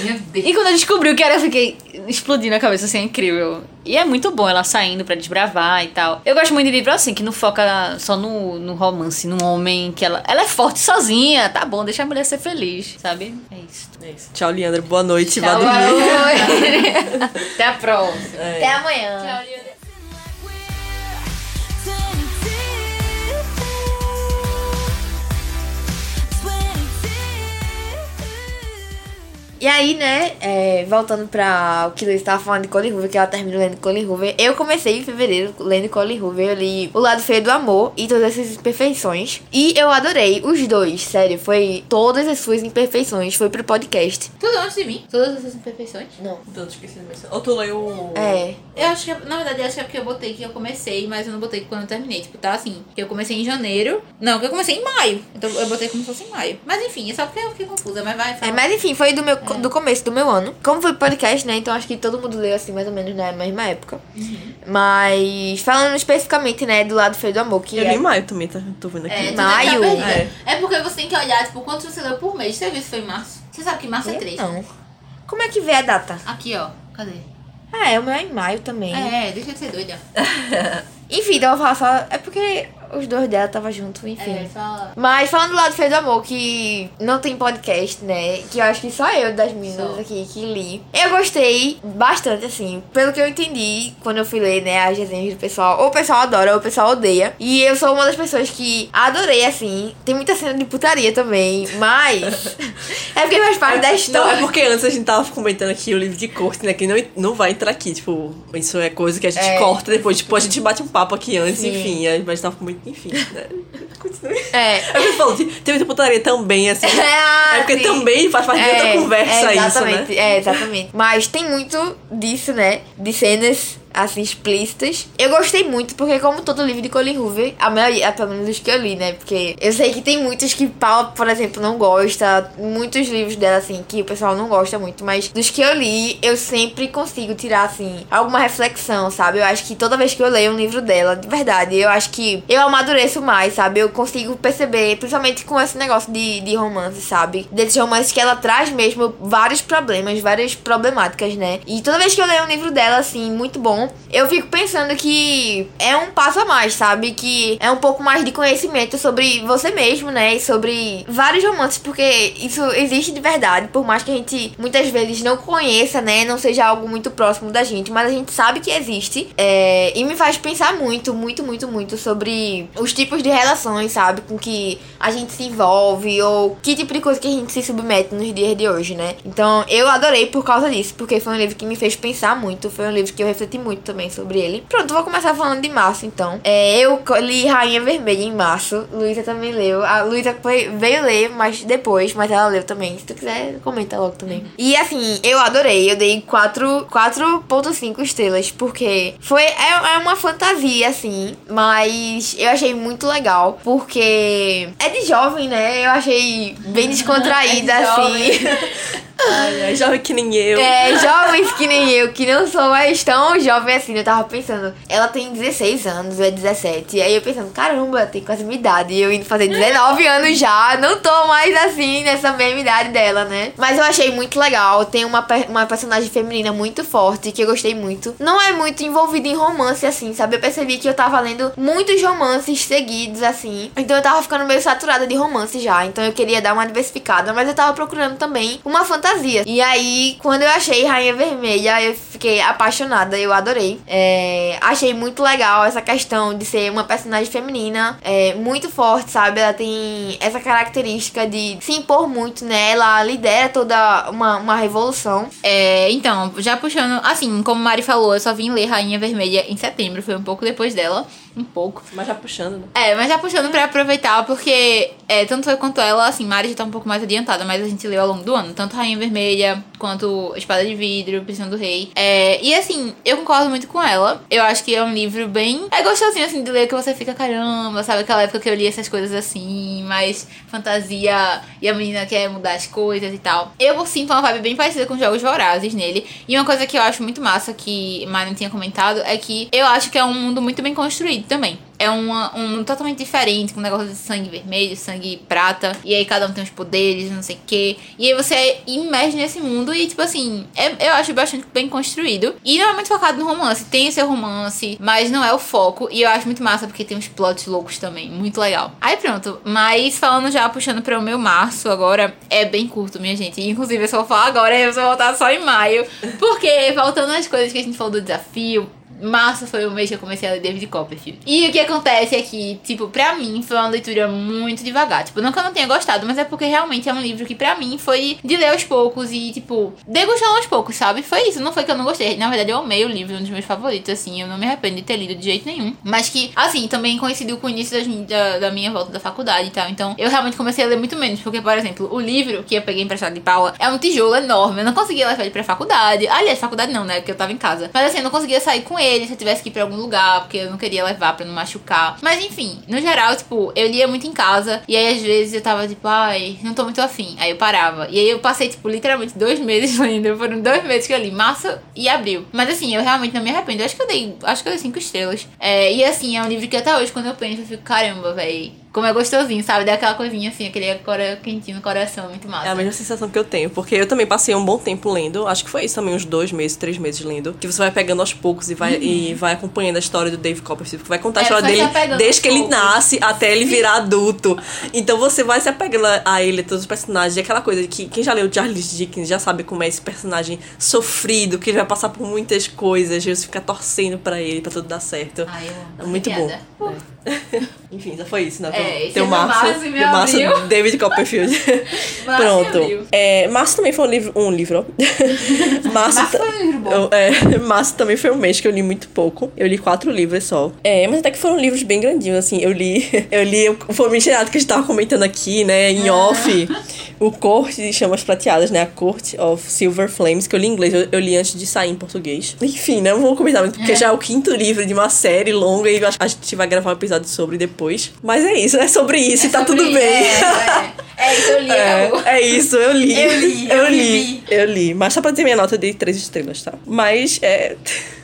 Meu Deus. E quando eu descobri o que era, eu fiquei explodindo a cabeça, assim, é incrível. E é muito bom ela saindo pra desbravar e tal. Eu gosto muito de livro assim, que não foca só no, no romance, no homem, que ela, ela é forte sozinha, tá bom, deixa a mulher ser feliz, sabe? É isso. É isso. Tchau, Leandro. Boa noite. Vá Tchau, dormir. amor. Até a próxima. É. Até amanhã. We're 22. E aí, né, é, voltando pra o que Luiz tava falando de Colin Hoover, que ela terminou lendo Colin Hoover. Eu comecei em fevereiro lendo Colin Hoover. Eu li O Lado Feio do Amor e Todas essas imperfeições. E eu adorei os dois, sério. Foi todas as suas imperfeições. Foi pro podcast. Tudo antes de mim. Todas essas imperfeições. Não. Então, esqueci de mencionar. Ou tu leu o... É. Eu acho que, na verdade, acho que é porque eu botei que eu comecei, mas eu não botei quando eu terminei. Tipo, tá assim, que eu comecei em janeiro. Não, que eu comecei em maio. Então eu botei como se fosse em maio. Mas enfim, é só porque eu fiquei confusa, mas vai, É, fala. mas enfim, foi do, meu, do começo do meu ano. Como foi podcast, né? Então acho que todo mundo leu assim, mais ou menos na mesma época. Mas falando especificamente, né, do lado feio do amor, que Eu li é. em maio também, tá? Tô vendo aqui. É, Maio. tá. É. É. porque você tem que olhar, tipo, quantos você leu por mês. Você viu se foi em março? Você sabe que março é três. Não. Como é que vê a data? Aqui, ó. Cadê? Ah, é, o meu é em maio também. É, deixa de ser doida. Enfim, então eu vou falar só. É porque os dois dela tava junto, enfim. É, só... Mas falando do lado feio do amor, que não tem podcast, né? Que eu acho que só eu das meninas Só. aqui que li. Eu gostei bastante, assim, pelo que eu entendi quando eu fui ler, né, as resenhas do pessoal. Ou o pessoal adora, ou o pessoal odeia. E eu sou uma das pessoas que adorei, assim. Tem muita cena de putaria também, mas. é porque faz parte da Não, é história. porque antes a gente tava comentando aqui o livro de corte, né? Que não, não vai entrar aqui, tipo, isso é coisa que a gente É. corta depois. Tipo, a gente bate um papo aqui antes, Sim. enfim. Mas tava com muito. Enfim, né? Continue. É. É porque falou, tem muita putaria também, assim. Ah, É porque sim. também faz parte de outra conversa é, isso, né? É, exatamente. Mas tem muito disso, né? De cenas assim, explícitas. Eu gostei muito, porque como todo livro de Colin Hoover, a maioria, pelo menos os que eu li, né? Porque eu sei que tem muitos que Paula, por exemplo, não gosta. Muitos livros dela, assim, que o pessoal não gosta muito. Mas dos que eu li, eu sempre consigo tirar, assim, alguma reflexão, sabe? Eu acho que toda vez que eu leio um livro dela, de verdade, eu acho que eu amadureço mais, sabe? Eu consigo perceber, principalmente com esse negócio de, de romance, sabe? Desses romances que ela traz mesmo vários problemas, várias problemáticas, né? E toda vez que eu leio um livro dela, assim, muito bom, eu fico pensando que é um passo a mais, sabe? Que é um pouco mais de conhecimento sobre você mesmo, né? E sobre vários romances, porque isso existe de verdade, por mais que a gente muitas vezes não conheça, né? Não seja algo muito próximo da gente, mas a gente sabe que existe. É, e me faz pensar muito, muito, muito, muito sobre os tipos de relações, sabe? Com que a gente se envolve, ou que tipo de coisa que a gente se submete nos dias de hoje, né? Então eu adorei por causa disso, porque foi um livro que me fez pensar muito, foi um livro que eu refleti muito também sobre ele. Pronto, vou começar falando de março, então. É, eu li Rainha Vermelha em março, Luísa também leu. A Luísa veio ler, mas depois, mas ela leu também. Se tu quiser, comenta logo também. E assim, eu adorei, eu dei 4 4.5 estrelas, porque foi é, é uma fantasia, assim, mas eu achei muito legal, porque é de jovem, né? Eu achei bem descontraída, É de assim. Ai, ai, jovem que nem eu. É, jovens que nem eu, que não sou mais tão jovem assim. Eu tava pensando, ela tem 16 anos, ou é 17. E aí eu pensando, caramba, tem quase minha idade. E eu indo fazer 19 anos já, não tô mais assim, nessa mesma idade dela, né? Mas eu achei muito legal. Tem uma, uma personagem feminina muito forte, que eu gostei muito. Não é muito envolvida em romance, assim, sabe? Eu percebi que eu tava lendo muitos romances seguidos, assim. Então eu tava ficando meio saturada de romance já. Então eu queria dar uma diversificada, mas eu tava procurando também uma fantasia. E aí, quando eu achei Rainha Vermelha, eu fiquei apaixonada, eu adorei. É, achei muito legal essa questão de ser uma personagem feminina, é, muito forte, sabe? Ela tem essa característica de se impor muito, né? Ela lidera toda uma, uma revolução. É, então, já puxando, assim, como Mari falou, eu só vim ler Rainha Vermelha em setembro, foi um pouco depois dela, um pouco. Mas já puxando, né? É, mas já puxando pra aproveitar, porque é, tanto eu quanto ela, assim, Mari já tá um pouco mais adiantada, mas a gente leu ao longo do ano, tanto Rainha Vermelha quanto Espada de Vidro, Prisão do Rei. É, e assim, eu concordo muito com ela. Eu acho que é um livro bem. É gostosinho assim de ler que você fica, caramba, sabe? Aquela época que eu li essas coisas assim, mais fantasia e a menina quer mudar as coisas e tal. Eu sinto uma vibe bem parecida com Jogos Vorazes nele. E uma coisa que eu acho muito massa, que Mari tinha comentado, é que eu acho que é um mundo muito bem construído também. É uma, um totalmente diferente, com um negócio de sangue vermelho, sangue prata. E aí cada um tem os poderes, não sei o quê. E aí você imerge nesse mundo e, tipo assim, é- eu acho bastante bem construído. E não é muito focado no romance. Tem seu romance, mas não é o foco. E eu acho muito massa porque tem uns plots loucos também. Muito legal. Aí pronto. Mas falando já, puxando para o meu março agora, é bem curto, minha gente. Inclusive, eu só vou falar agora, eu vou voltar só em maio. Porque, voltando às coisas que a gente falou do desafio, Março foi o mês que eu comecei a ler David Copperfield. E o que acontece é que, tipo, pra mim foi uma leitura muito devagar. Tipo, não que eu não tenha gostado, mas é porque realmente é um livro que pra mim foi de ler aos poucos e, tipo, degustando aos poucos, sabe? Foi isso, não foi que eu não gostei. Na verdade, eu amei o livro, um dos meus favoritos, assim. Eu não me arrependo de ter lido de jeito nenhum. Mas que, assim, também coincidiu com o início das da, da minha volta da faculdade e tal. Então, eu realmente comecei a ler muito menos. Porque, por exemplo, o livro que eu peguei emprestado de Paula é um tijolo enorme. Eu não conseguia levar ele pra faculdade. Aliás, faculdade não, né? Porque eu tava em casa. Mas assim, eu não conseguia sair com ele se eu tivesse que ir pra algum lugar, porque eu não queria levar pra não machucar. Mas enfim, no geral, tipo, eu lia muito em casa. E aí, às vezes, eu tava tipo, ai, não tô muito afim. Aí eu parava. E aí eu passei, tipo, literalmente dois meses lendo. Foram dois meses que eu li, março e abril. Mas assim, eu realmente não me arrependo. Eu acho que eu dei. Acho que eu dei cinco estrelas. É, e assim, é um livro que até hoje, quando eu penso, eu fico, caramba, véi. Como é gostosinho, sabe? Dá aquela coisinha assim, aquele cora- quentinho no coração, muito massa. É a mesma sensação que eu tenho, porque eu também passei um bom tempo lendo, acho que foi isso também, uns dois meses, três meses lendo, que você vai pegando aos poucos e vai, e vai acompanhando a história do Dave Copperfield, que vai contar a É, história dele desde que ele poucos. nasce até ele virar adulto. Então você vai se apegando a ele, a todos os personagens, e aquela coisa que quem já leu Charles Dickens já sabe como é esse personagem sofrido, que ele vai passar por muitas coisas, e você fica torcendo pra ele, pra tudo dar certo. Ai, eu amo. É muito bom. Enfim, já foi isso, né? É, esse Tem é o meu e o Márcio Abril. David Copperfield. Pronto. É, Márcio também foi um livro. Um livro. Márcio ta- foi um livro bom. É, também foi um mês que eu li muito pouco. Eu li quatro livros só. É, mas até que foram livros bem grandinhos, assim. Eu li. Eu li o Famigerado que a gente tava comentando aqui, né? Em off. O Corte de Chamas Prateadas, né? A Court of Silver Flames, que eu li em inglês, eu, eu li antes de sair em português. Enfim, né? Não vou comentar muito, porque já é o quinto livro de uma série longa e eu acho que a gente vai gravar um episódio sobre depois. Mas é isso, é sobre isso e tá tudo bem. É, é. É isso, eu li. É, é isso, eu li. Eu li, eu eu li. vivi. Eu li. Mas só pra dizer minha nota, eu dei três estrelas, tá? Mas é.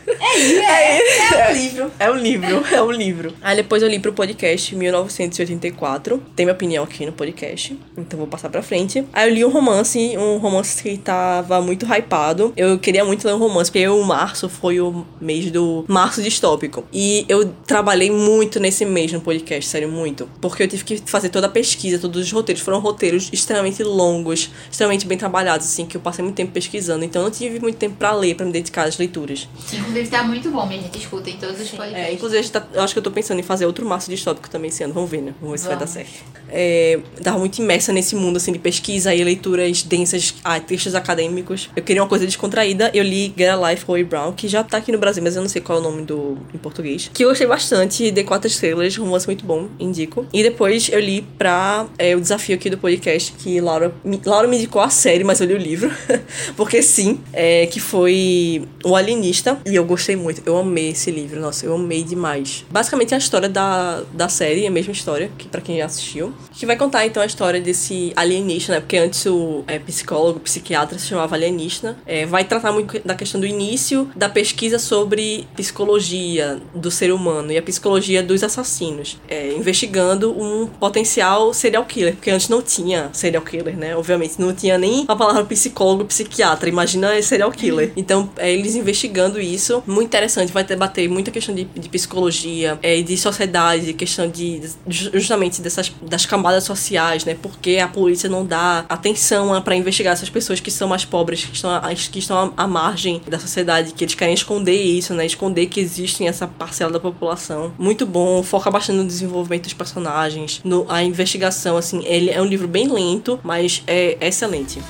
É, é um livro. É um livro, é um livro. Aí depois eu li pro podcast 1984. Tem minha opinião aqui no podcast. Então vou passar pra frente. Aí eu li um romance, um romance que tava muito hypado. Eu queria muito ler um romance, porque o março foi o mês do março distópico. E eu trabalhei muito nesse mês no podcast, sério, muito. Porque eu tive que fazer toda a pesquisa, todos os roteiros. Foram roteiros extremamente longos, extremamente bem trabalhados, assim, que eu passei muito tempo pesquisando. Então eu não tive muito tempo pra ler, pra me dedicar às leituras. Inclusive, tá muito bom, minha gente. Escutem todos os podcasts. É, inclusive, tá- eu acho que eu tô pensando em fazer outro maço distópico também esse ano. Vamos ver, né? Vamos ver se vai dar certo. É, tava muito imersa nesse mundo, assim, de pesquisa e leituras densas, ah, textos acadêmicos. Eu queria uma coisa descontraída. Eu li Get a Life, Chloe Brown, que já tá aqui no Brasil, mas eu não sei qual é o nome do em português. Que eu gostei bastante, dei quatro estrelas, um romance muito bom, indico. E depois eu li pra é, o desafio aqui do podcast, que Laura, me- Laura me indicou a série, mas eu li o livro. Porque sim, é, que foi O Alienista. E eu gostei muito. Eu amei esse livro, nossa, eu amei demais. Basicamente é a história da, da série, a mesma história, que para quem já assistiu. Que vai contar então a história desse alienista, né? Porque antes o é, psicólogo, psiquiatra se chamava alienista. É, vai tratar muito da questão do início da pesquisa sobre psicologia do ser humano e a psicologia dos assassinos. É, investigando um potencial serial killer. Porque antes não tinha serial killer, né? Obviamente, não tinha nem a palavra psicólogo, psiquiatra. Imagina serial killer. Então, é, eles investigando isso, muito interessante. Vai debater muita questão de, de psicologia, é, de sociedade, de questão de justamente dessas das camadas sociais, né? Porque a polícia não dá atenção para investigar essas pessoas que são mais pobres, que estão, a- que estão à, à margem da sociedade, que eles querem esconder isso, né? Esconder que existe essa parcela da população. Muito bom, foca bastante no desenvolvimento dos personagens, no, a investigação, assim. Ele é um livro bem lento, mas é excelente.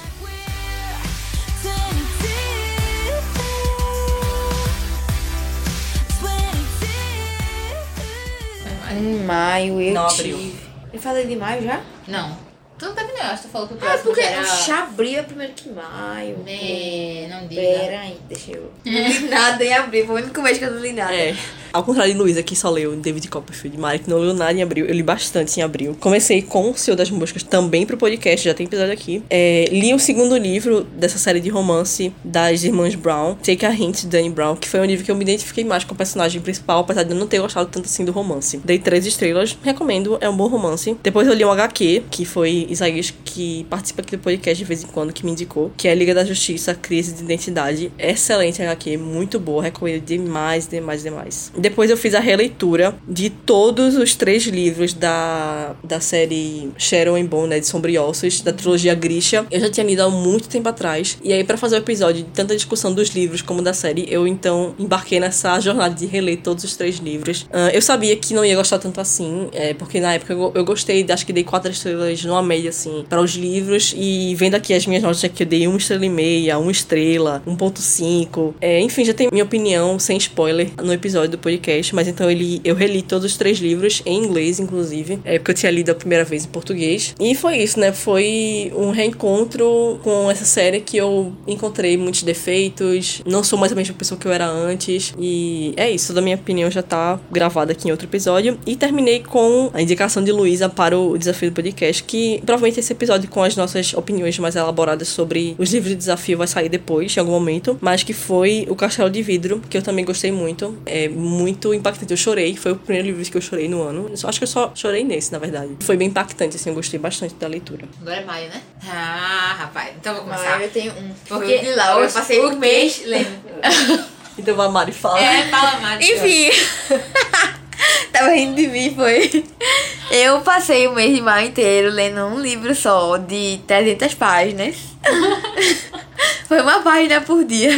Em maio eu Não, tive. Eu falei de maio já? Não. Tu não terminou, acho que tu falou que o Ah, próximo porque era... já abril é primeiro que maio. É, não diga. Pera aí, deixa eu. Não li nada em abril, foi o único mês que eu não li nada. É. Ao contrário de Luísa, que só leu David Copperfield, Mari, que não leu nada em abril. Eu li bastante em abril. Comecei com O Senhor das Moscas, também pro podcast, já tem episódio aqui. É, li o segundo livro dessa série de romance das irmãs Brown, Take a Hint, de Danny Brown, que foi um livro que eu me identifiquei mais com o personagem principal, apesar de eu não ter gostado tanto assim do romance. Dei três estrelas, recomendo, é um bom romance. Depois eu li um HQ, que foi Isaías, que participa aqui do podcast de vez em quando, que me indicou, que é Liga da Justiça, Crise de Identidade. Excelente HQ, muito boa, recomendo demais, demais, demais. Depois eu fiz a releitura de todos os três livros da, da série Sharon and Bone, né, de Sombriossos, da trilogia Grisha. Eu já tinha lido há muito tempo atrás. E aí, pra fazer o episódio de tanta discussão dos livros como da série, eu então embarquei nessa jornada de reler todos os três livros. Ah, eu sabia que não ia gostar tanto assim, é, porque na época eu, eu gostei, acho que dei quatro estrelas numa assim, para os livros. E vendo aqui as minhas notas aqui, eu dei uma estrela e meia, uma estrela, 1.5. É, enfim, já tem minha opinião, sem spoiler, no episódio do podcast. Mas então ele, eu reli todos os três livros, em inglês, inclusive. É porque eu tinha lido a primeira vez em português. E foi isso, né? Foi um reencontro com essa série que eu encontrei muitos defeitos. Não sou mais a mesma pessoa que eu era antes. E é isso, toda a minha opinião já tá gravada aqui em outro episódio. E terminei com a indicação de Luísa para o desafio do podcast, que provavelmente esse episódio com as nossas opiniões mais elaboradas sobre os livros de desafio vai sair depois, em algum momento. Mas que foi O Castelo de Vidro, que eu também gostei muito. É muito impactante. Eu chorei, foi o primeiro livro que eu chorei no ano. Eu só- acho que eu só chorei nesse, na verdade. Foi bem impactante, assim, eu gostei bastante da leitura. Agora é maio, né? Ah, rapaz. Então eu vou começar. Mas eu tenho um. Porque de lá, eu passei um mês lendo. Então a Mari fala. É, fala mais. Enfim. Tava rindo de mim, foi. Eu passei o mês de maio inteiro lendo um livro só, de 300 páginas. Foi uma página por dia.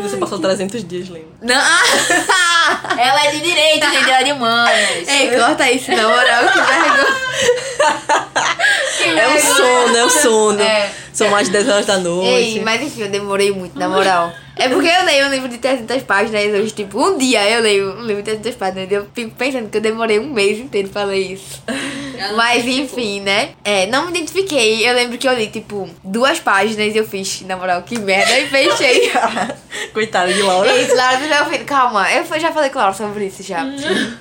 Você passou 300 dias lendo. Não. Ela é de direito, gente. Ela é de humanas. Ei, corta isso, na moral, que vergonha. É o sono, é o sono. É. São mais de 10 horas da noite. Ei, mas enfim, eu demorei muito, na moral. É porque eu leio um livro de 300 páginas hoje, tipo, um dia eu leio um livro de 300 páginas e eu fico pensando que eu demorei um mês inteiro pra ler isso. Mas enfim, né? É, não me identifiquei. Eu lembro que eu li, tipo, duas páginas e eu fiz, na moral, que merda, e fechei. Coitada de Laura. É isso, Laura, tu já ouviu? Calma, eu já falei com a Laura sobre isso já.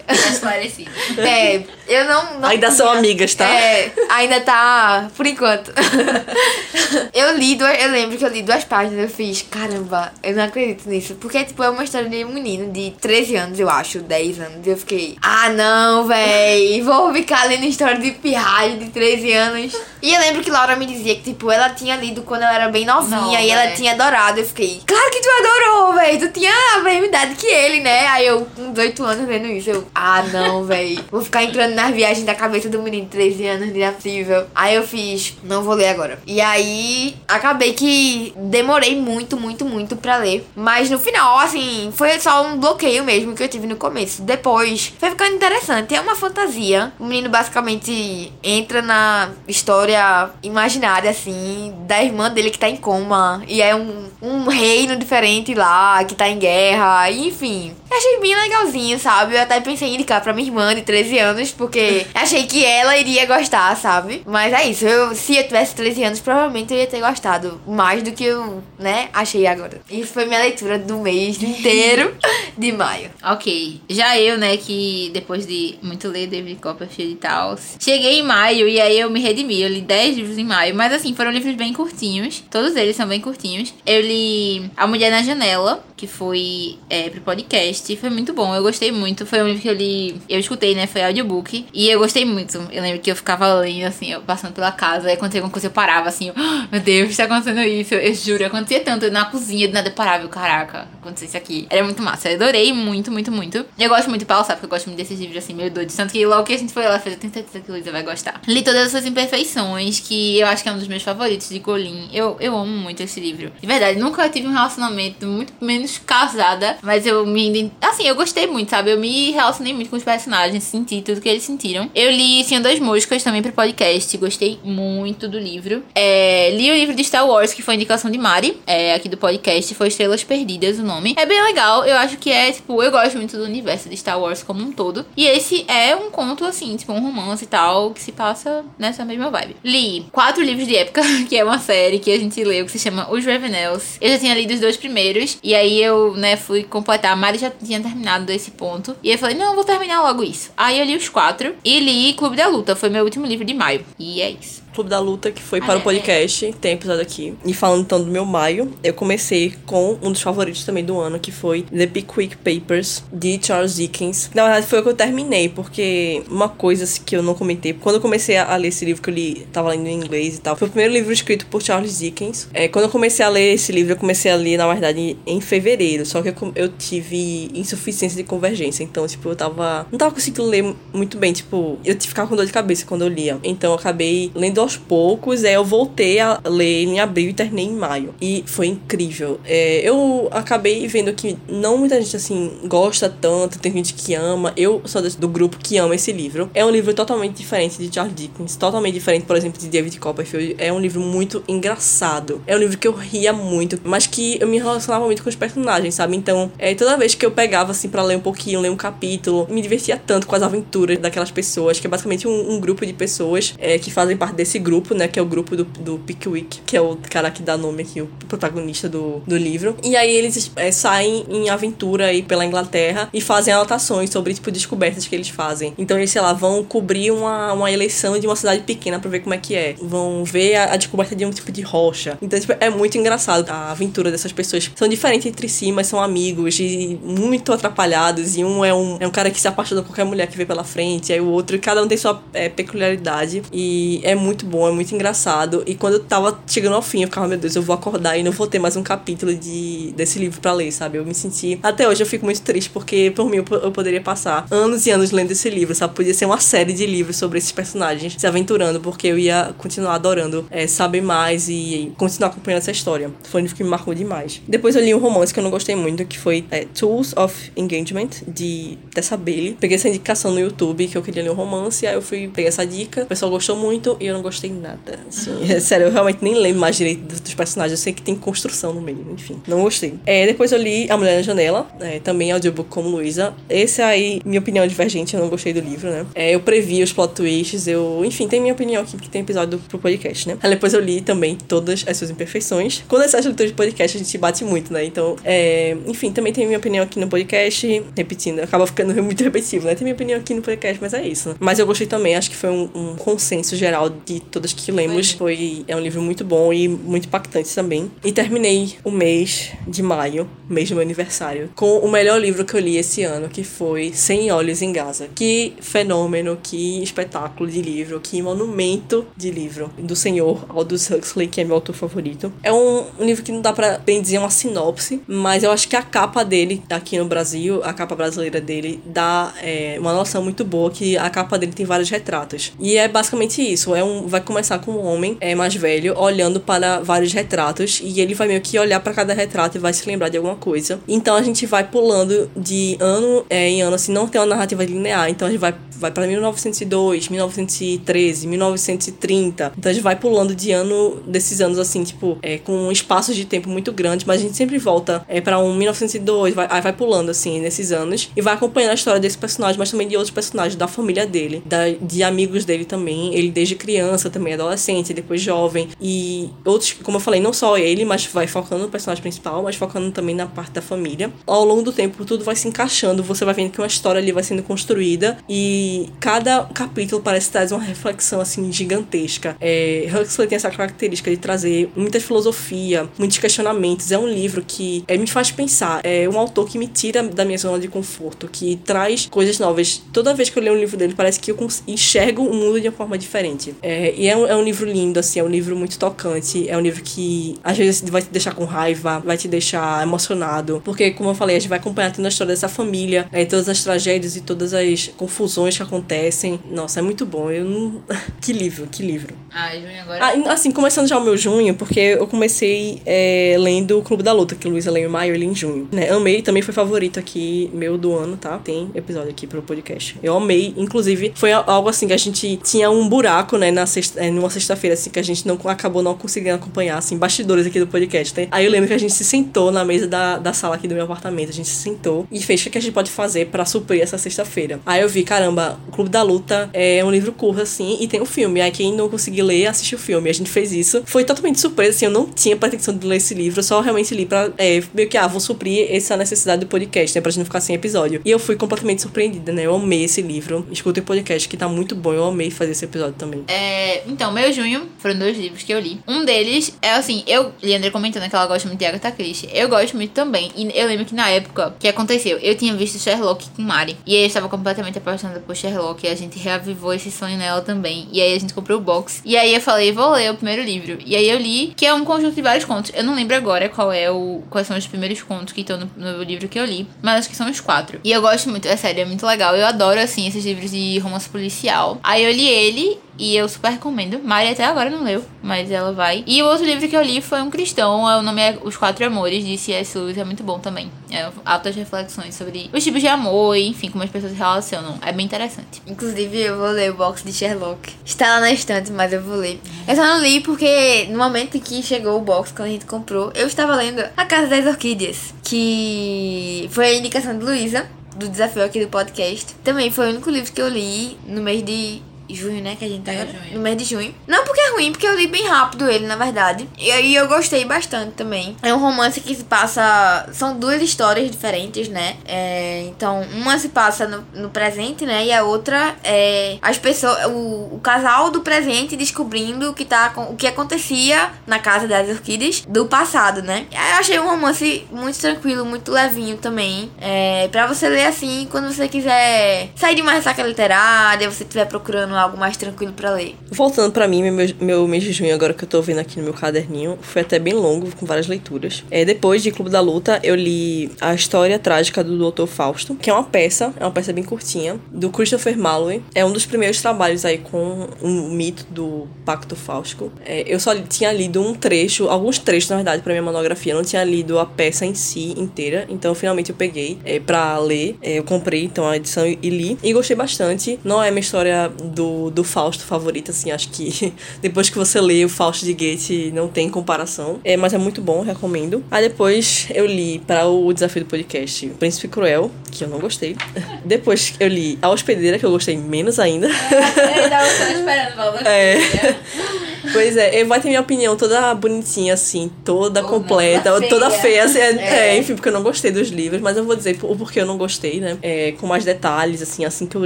Tá esclarecido. É, eu não. não Ainda são amigas, tá? É, ainda tá, por enquanto. eu li duas, eu lembro que eu li duas páginas, eu fiz, caramba, eu não acredito nisso. Porque, tipo, é uma história de um menino de 13 anos, eu acho, 10 anos. E eu fiquei, ah, não, véi, vou ficar lendo história de pirralho de 13 anos. E eu lembro que Laura me dizia que, tipo, ela tinha lido quando ela era bem novinha Nova, e ela é. tinha adorado. Eu fiquei, claro que tu adorou, véi, tu tinha a mesma idade que ele, né? Aí eu, com 18 anos, lendo isso, eu, ah, não, véi, vou ficar entrando nas viagens da cabeça do menino de 13 anos, possível. Aí eu fiz, não vou ler agora. E aí, acabei que demorei muito, muito, muito pra ler. Mas no final, assim, foi só um bloqueio mesmo que eu tive no começo. Depois, foi ficando interessante. É uma fantasia. O menino basicamente entra na história imaginária, assim, da irmã dele que tá em coma. E é um, um reino diferente lá, que tá em guerra. Enfim, achei bem legalzinho, sabe? Eu até pensei em indicar pra minha irmã de 13 anos, porque achei que ela iria gostar, sabe? Mas é isso, eu, se eu tivesse 13 anos, provavelmente eu ia ter gostado mais do que eu, né, achei agora. Isso foi minha leitura do mês inteiro de maio. Ok. Já eu, né, que depois de muito ler David Copperfield e tal, cheguei em maio e aí eu me redimi. Eu li 10 livros em maio, mas assim, foram livros bem curtinhos. Todos eles são bem curtinhos. Eu li A Mulher na Janela, que foi é, pro podcast. Foi muito bom, eu gostei muito. Foi um livro que eu li, eu escutei, né, foi audiobook. E eu gostei muito. Eu lembro que eu ficava lendo, assim, eu passando pela casa. Aí acontecia alguma coisa, eu parava assim, eu, "Ah, meu Deus, tá acontecendo isso. Eu, juro, acontecia tanto. Na cozinha, do nada eu caraca, aconteceu isso aqui. Era muito massa. Eu adorei muito, muito, muito. Eu gosto muito de Paulo, sabe? Porque eu gosto muito desses livros assim, meio doidos. Tanto que logo que a gente foi lá, falei, eu tenho certeza que a Luísa vai gostar. Li todas as suas imperfeições, que eu acho que é um dos meus favoritos de Colin. Eu, eu amo muito esse livro. De verdade, nunca tive um relacionamento, muito menos casada, mas eu me. Assim, eu gostei muito, sabe? Eu me relacionei muito com os personagens, senti tudo que eles sentiram. Eu li Tinha Dois Moscas também pro podcast, gostei muito do livro. É, li o livro de Star Wars, que foi indicação de Mari, é, aqui do podcast, foi Estrelas Perdidas o nome. É bem legal, eu acho que é, tipo, eu gosto muito do universo de Star Wars como um todo. E esse é um conto, assim, tipo, um romance e tal, que se passa nessa mesma vibe. Li quatro livros de época, que é uma série que a gente leu, que se chama Os Ravenels. Eu já tinha lido os dois primeiros, e aí eu, né, fui completar. A Mari já tinha terminado desse ponto. E eu falei, não, eu vou terminar logo isso. Aí eu li os quatro e li Clube da Luta, foi meu último livro de maio. E é isso. Clube da Luta, que foi Ah, para é, o podcast, tem episódio aqui. E falando então do meu maio, eu comecei com um dos favoritos também do ano, que foi The Pickwick Papers, de Charles Dickens. Na verdade, foi o que eu terminei, porque uma coisa assim, que eu não comentei, quando eu comecei a ler esse livro que eu li, tava lendo em inglês e tal, foi o primeiro livro escrito por Charles Dickens. É, quando eu comecei a ler esse livro, eu comecei a ler, na verdade, em fevereiro, só que eu, eu tive insuficiência de convergência, então, tipo, eu tava. Não tava conseguindo ler muito bem, tipo, eu ficava com dor de cabeça quando eu lia. Então, eu acabei lendo aos poucos, aí eu voltei a ler em abril e terminei em maio. E foi incrível. É, eu acabei vendo que não muita gente, assim, gosta tanto, tem gente que ama. Eu sou desse- do grupo que ama esse livro. É um livro totalmente diferente de Charles Dickens, totalmente diferente, por exemplo, de David Copperfield. É um livro muito engraçado. É um livro que eu ria muito, mas que eu me relacionava muito com os personagens, sabe? Então, é, toda vez que eu pegava, assim, pra ler um pouquinho, ler um capítulo, me divertia tanto com as aventuras daquelas pessoas, que é basicamente um, um grupo de pessoas é, que fazem parte desse grupo, né? Que é o grupo do, do Pickwick, que é o cara que dá nome aqui, o protagonista do, do livro. E aí eles é, saem em aventura aí pela Inglaterra e fazem anotações sobre, tipo, descobertas que eles fazem. Então eles, sei lá, vão cobrir uma, uma eleição de uma cidade pequena pra ver como é que é. Vão ver a, a descoberta de um tipo de rocha. Então, tipo, é muito engraçado a aventura dessas pessoas. São diferentes entre si, mas são amigos e muito atrapalhados. E um é um, é um cara que se apaixona por qualquer mulher que vê pela frente, aí o outro, cada um tem sua é, peculiaridade. E é muito bom, é muito engraçado. E quando eu tava chegando ao fim, eu ficava, meu Deus, eu vou acordar e não vou ter mais um capítulo de, desse livro pra ler, sabe? Eu me senti. Até hoje eu fico muito triste, porque por mim eu, eu poderia passar anos e anos lendo esse livro, sabe? Podia ser uma série de livros sobre esses personagens se aventurando, porque eu ia continuar adorando é, saber mais e continuar acompanhando essa história. Foi um livro que me marcou demais. Depois eu li um romance que eu não gostei muito, que foi é, Tools of Engagement, de Tessa Bailey. Peguei essa indicação no YouTube que eu queria ler um romance, aí eu fui pegar essa dica. O pessoal gostou muito e eu não gostei nada. Assim, é sério, eu realmente nem lembro mais direito dos, personagens. Eu sei que tem construção no meio, enfim. Não gostei. É, depois eu li A Mulher na Janela, é, também audiobook como Luísa. Esse aí, minha opinião é divergente, eu não gostei do livro, né? É, eu previ os plot twists, eu. Enfim, tem minha opinião aqui, que tem episódio pro podcast, né? Aí depois eu li também todas as suas imperfeições. Quando essa leitura de podcast, a gente bate muito, né? Então, é, enfim, também tem minha opinião aqui no podcast, repetindo, acaba ficando muito repetitivo, né? Tem minha opinião aqui no podcast, mas é isso. Né? Mas eu gostei também, acho que foi um, um consenso geral de todas que lemos. Foi, é um livro muito bom e muito impactante também. E terminei o mês de maio, mês do meu aniversário, com o melhor livro que eu li esse ano, que foi Sem Olhos em Gaza. Que fenômeno, que espetáculo de livro, que monumento de livro do senhor Aldous Huxley, que é meu autor favorito. É um, um livro que não dá pra bem dizer uma sinopse, mas eu acho que a capa dele aqui no Brasil, a capa brasileira dele, dá é, uma noção muito boa que a capa dele tem vários retratos. E é basicamente isso. É um, vai começar com um homem é, mais velho olhando para vários retratos e ele vai meio que olhar para cada retrato e vai se lembrar de alguma coisa. Então a gente vai pulando de ano é, em ano, assim, não tem uma narrativa linear. Então a gente vai, vai para 1902, 1913, 1930. Então a gente vai pulando de ano desses anos, assim, tipo, é, com espaços de tempo muito grandes, mas a gente sempre volta é, para um 1902, vai, aí vai pulando, assim, nesses anos e vai acompanhando a história desse personagem, mas também de outros personagens da família dele, da, de amigos dele também. Ele desde criança, também adolescente, depois jovem. E outros, como eu falei, não só ele, mas vai focando no personagem principal, mas focando também na parte da família. Ao longo do tempo, tudo vai se encaixando, você vai vendo que uma história ali vai sendo construída e cada capítulo parece trazer uma reflexão assim gigantesca. É, Huxley tem essa característica de trazer muita filosofia, muitos questionamentos. É um livro que é, me faz pensar. É um autor que me tira da minha zona de conforto, que traz coisas novas. Toda vez que eu leio um livro dele, parece que eu enxergo o mundo de uma forma diferente. É, e é um, é um livro lindo, assim, é um livro muito tocante. É um livro que às vezes vai te deixar com raiva, vai te deixar emocionado. Porque, como eu falei, a gente vai acompanhar toda a história dessa família, é, todas as tragédias e todas as confusões que acontecem. Nossa, é muito bom. Eu não. que livro, que livro. Ai, Júnior, agora. Ah, e, assim, começando já o meu junho, porque eu comecei é, lendo o Clube da Luta, que Luísa leu em maio, eu li em junho. Né? Amei, também foi favorito aqui, meu do ano, tá? Tem episódio aqui pro podcast. Eu amei, inclusive, foi algo assim que a gente tinha um buraco, né, na sexta, é, numa sexta-feira, assim, que a gente não acabou não conseguindo acompanhar, assim, bastidores aqui do podcast, né? Aí eu lembro que a gente se sentou na mesa da, da sala aqui do meu apartamento, a gente se sentou e fez o que a gente pode fazer pra suprir essa sexta-feira. Aí eu vi, caramba, o Clube da Luta é um livro curto, assim, e tem o filme. Aí quem não conseguir ler, assiste o filme. A gente fez isso. Foi totalmente surpresa, assim, eu não tinha pretensão de ler esse livro, eu só realmente li pra, é, meio que, ah, vou suprir essa necessidade do podcast, né, pra gente não ficar sem episódio. E eu fui completamente surpreendida, né, eu amei esse livro. Escutem o podcast que tá muito bom, eu amei fazer esse episódio também. É, então, meu junho foram dois livros que eu li. Um deles é assim, eu, Leandra comentando que ela gosta muito de Agatha Christie. Eu gosto muito também. E eu lembro que na época que aconteceu, eu tinha visto Sherlock com Mari. E aí eu estava completamente apaixonada por Sherlock. E a gente reavivou esse sonho nela também. E aí a gente comprou o box. E aí eu falei, vou ler o primeiro livro. E aí eu li, que é um conjunto de vários contos. Eu não lembro agora qual é o. quais são os primeiros contos que estão no, no livro que eu li. Mas acho que são os quatro. E eu gosto muito, é sério, é muito legal. Eu adoro, assim, esses livros de romance policial. Aí eu li ele e eu super recomendo. Mari até agora não leu, mas ela vai. E o outro livro que eu li foi um cristão, é, o nome é Os Quatro Amores, de C.S. Lewis, é muito bom também. É altas reflexões sobre os tipos de amor enfim, como as pessoas se relacionam. É bem interessante. Inclusive, eu vou ler o box de Sherlock. Está lá na estante, mas eu vou ler. Eu só não li porque no momento que chegou o box, quando a gente comprou, eu estava lendo A Casa das Orquídeas, que foi a indicação de Luísa, do desafio aqui do podcast. Também foi o único livro que eu li no mês de junho, né? Que a gente tá É, agora. junho. No mês de junho. Não porque é ruim, porque eu li bem rápido ele, na verdade. E aí eu gostei bastante também. É um romance que se passa. São duas histórias diferentes, né? É, então, uma se passa no, no presente, né? E a outra é as pessoas. O, o casal do presente descobrindo o que, tá, o que acontecia na casa das orquídeas do passado, né? Eu achei um romance muito tranquilo, muito levinho também. É, pra você ler assim, quando você quiser sair de uma ressaca literária, você estiver procurando algo mais tranquilo pra ler. Voltando pra mim, meu, meu mês de junho, agora que eu tô vendo aqui no meu caderninho, foi até bem longo, com várias leituras. É, depois de Clube da Luta, eu li A História Trágica do Dr. Fausto, que é uma peça, é uma peça bem curtinha, do Christopher Malloy. É um dos primeiros trabalhos aí com o mito do Pacto Faustico. É, eu só tinha lido um trecho, alguns trechos, na verdade, pra minha monografia. Eu não tinha lido a peça em si inteira, então finalmente eu peguei é, pra ler. É, eu comprei, então, a edição e li. E gostei bastante. Não é minha história do, do Fausto favorita, assim, acho que depois que você lê o Fausto de Goethe, não tem comparação. É, mas é muito bom, recomendo. Aí depois eu li para o desafio do podcast Príncipe Cruel, que eu não gostei. Depois eu li A Hospedeira, que eu gostei menos ainda. Eu tava esperando pra você. É. Pois é, e vai ter minha opinião toda bonitinha, assim, toda Ou completa, não, toda feia. assim, é, É. é, enfim, porque eu não gostei dos livros, mas eu vou dizer o porquê eu não gostei, né? É, com mais detalhes, assim, assim que eu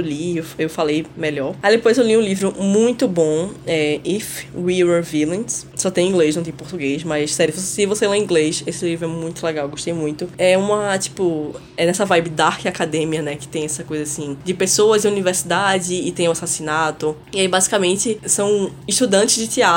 li, eu, eu falei melhor. Aí depois eu li um livro muito bom, é If We Were Villains. Só tem em inglês, não tem em português, mas sério, se você lê inglês, esse livro é muito legal, eu gostei muito. É uma, tipo, é nessa vibe Dark Academia, né? Que tem essa coisa assim, de pessoas em universidade e tem o assassinato. E aí, basicamente, são estudantes de teatro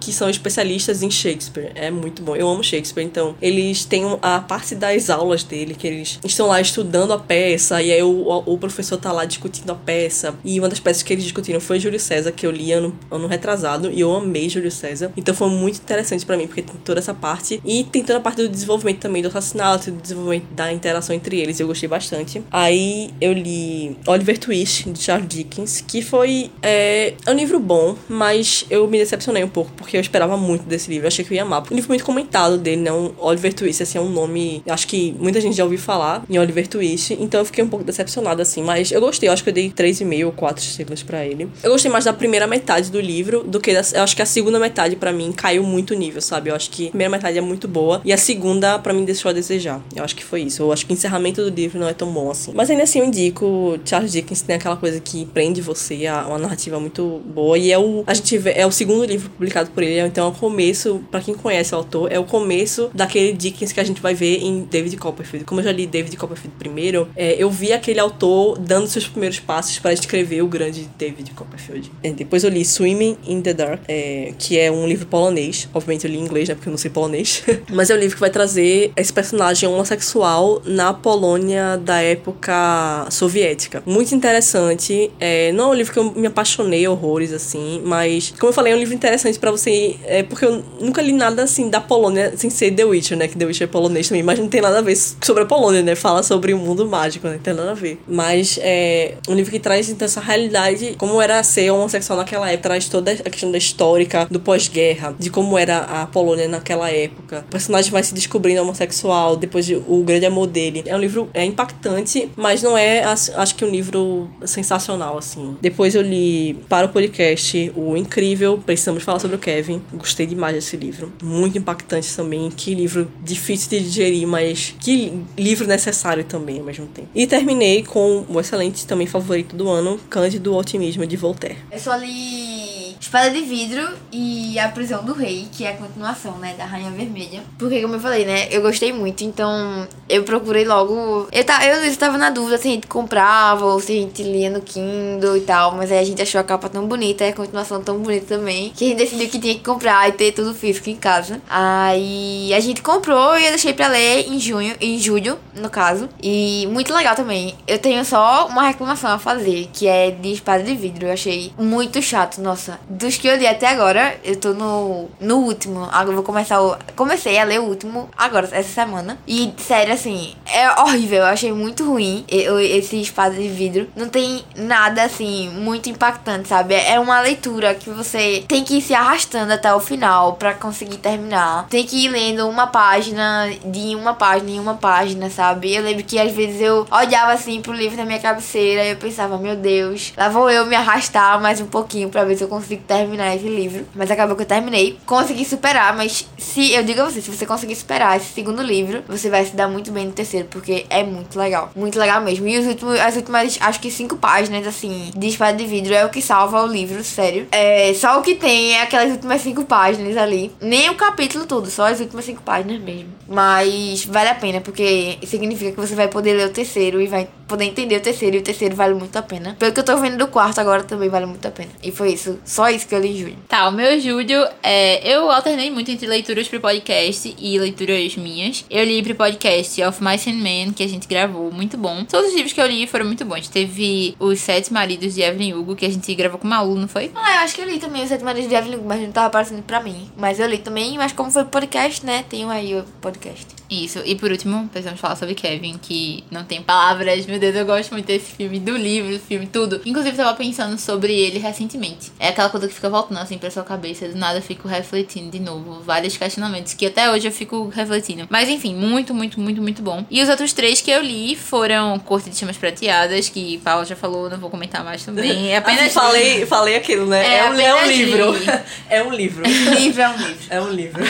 que são especialistas em Shakespeare. É muito bom. Eu amo Shakespeare, então eles têm a parte das aulas dele, que eles estão lá estudando a peça, e aí o, o professor tá lá discutindo a peça. E uma das peças que eles discutiram foi Júlio César, que eu li ano, ano retrasado, e eu amei Júlio César. Então foi muito interessante pra mim, porque tem toda essa parte. E tem toda a parte do desenvolvimento também do assassinato, do desenvolvimento da interação entre eles. Eu gostei bastante. Aí eu li Oliver Twist, de Charles Dickens, que foi. É, é um livro bom, mas eu me decepcionei um pouco, porque eu esperava muito desse livro. Eu achei que eu ia amar. Um livro muito comentado dele, né? Um Oliver Twist, assim, é um nome. Acho que muita gente já ouviu falar em Oliver Twist. Então eu fiquei um pouco decepcionada, assim. Mas eu gostei. Eu acho que eu dei 3,5 ou 4 estrelas pra ele. Eu gostei mais da primeira metade do livro do que da. Eu acho que a segunda metade, pra mim, caiu muito o nível, sabe? Eu acho que a primeira metade é muito boa. E a segunda, pra mim, deixou a desejar. Eu acho que foi isso. Eu acho que o encerramento do livro não é tão bom assim. Mas ainda assim, eu indico. Charles Dickens tem aquela coisa que prende você, a- uma narrativa muito boa. E é o. A gente vê, é o segundo livro publicado por ele. Então é o começo, pra quem conhece o autor, é o começo daquele Dickens que a gente vai ver em David Copperfield. Como eu já li David Copperfield primeiro, é, eu vi aquele autor dando seus primeiros passos para escrever o grande David Copperfield. É, depois eu li Swimming in the Dark, é, que é um livro polonês. Obviamente eu li em inglês, né? Porque eu não sei polonês. Mas é um livro que vai trazer esse personagem homossexual na Polônia da época soviética. Muito interessante. É, não é um livro que eu me apaixonei horrores, assim, mas, como eu falei, é um livro interessante pra você. É, porque eu nunca li nada assim da Polônia sem ser The Witcher, né? Que The Witcher é polonês também, mas não tem nada a ver sobre a Polônia, né? Fala sobre o mundo mágico, né? Não tem nada a ver. Mas é um livro que traz então essa realidade, como era ser homossexual naquela época, traz toda a questão da histórica, do pós-guerra, de como era a Polônia naquela época. O personagem vai se descobrindo homossexual, depois de, o grande amor dele. É um livro é impactante, mas não é, acho que um livro sensacional, assim. Depois eu li para o podcast O Incrível, Precisamos Falar sobre o Kevin. Gostei demais desse livro. Muito impactante também. Que livro difícil de digerir, mas que livro necessário também ao mesmo tempo. E terminei com o excelente também favorito do ano, Cândido Otimismo de Voltaire. Eu só li Espada de Vidro e A Prisão do Rei, que é a continuação, né, da Rainha Vermelha. Porque, como eu falei, né, eu gostei muito, então eu procurei logo. Eu, ta, eu, eu tava na dúvida se a gente comprava ou se a gente lia no Kindle e tal, mas aí a gente achou a capa tão bonita e a continuação tão bonita também, que a gente decidiu que tinha que comprar e ter tudo físico em casa. Aí a gente comprou e eu deixei pra ler em junho, em julho, no caso. E muito legal também. Eu tenho só uma reclamação a fazer, que é de Espada de Vidro. Eu achei muito chato, nossa. dos que eu li até agora, eu tô no, no último. Agora eu vou começar o. Comecei a ler o último agora, essa semana. E, sério, assim, é horrível. Eu achei muito ruim esse espada de vidro. Não tem nada, assim, muito impactante, sabe? É uma leitura que você tem que se arrastando até o final pra conseguir terminar. Tem que ir lendo uma página de uma página em uma página, sabe? Eu lembro que às vezes eu olhava assim pro livro na minha cabeceira e eu pensava, meu Deus, lá vou eu me arrastar mais um pouquinho pra ver se eu consigo terminar esse livro. Mas acabou que eu terminei. Consegui superar, mas se eu digo a você, se você conseguir superar esse segundo livro, você vai se dar muito bem no terceiro, porque é muito legal. Muito legal mesmo. E os últimos, as últimas, acho que cinco páginas, assim, de espada de vidro é o que salva o livro, sério. É, só o que tem é aquelas últimas cinco páginas ali. Nem o capítulo todo, só as últimas cinco páginas mesmo. Mas vale a pena, porque significa que você vai poder ler o terceiro e vai poder entender o terceiro, e o terceiro vale muito a pena. Pelo que eu tô vendo do quarto agora também vale muito a pena. E foi isso, só isso que eu li em julho. Tá, o meu julho, é, eu alternei muito entre leituras pro podcast e leituras minhas. Eu li pro podcast Of Mice and Men, que a gente gravou, muito bom. Todos os livros que eu li foram muito bons. Teve Os Sete Maridos de Evelyn Hugo, que a gente gravou com o Malu, não foi? Ah, eu acho que eu li também os Sete Maridos de Evelyn, mas não tava aparecendo pra mim. Mas eu li também, mas como foi podcast, né? Tenho aí o podcast. Isso, e por último, precisamos falar sobre Kevin, que não tem palavras. Meu Deus, eu gosto muito desse filme, do livro, do filme, tudo. Inclusive, eu tava pensando sobre ele recentemente. É aquela coisa que fica voltando assim pra sua cabeça, do nada eu fico refletindo de novo. Vários questionamentos que até hoje eu fico refletindo. Mas enfim, muito, muito, muito, muito bom. E os outros três que eu li foram Corte de Chamas Prateadas, que Paula já falou, não vou comentar mais também. É apenas. Assim, falei, falei aquilo, né? É, É, um, é um livro. li. É um livro. livro é um livro. É um livro.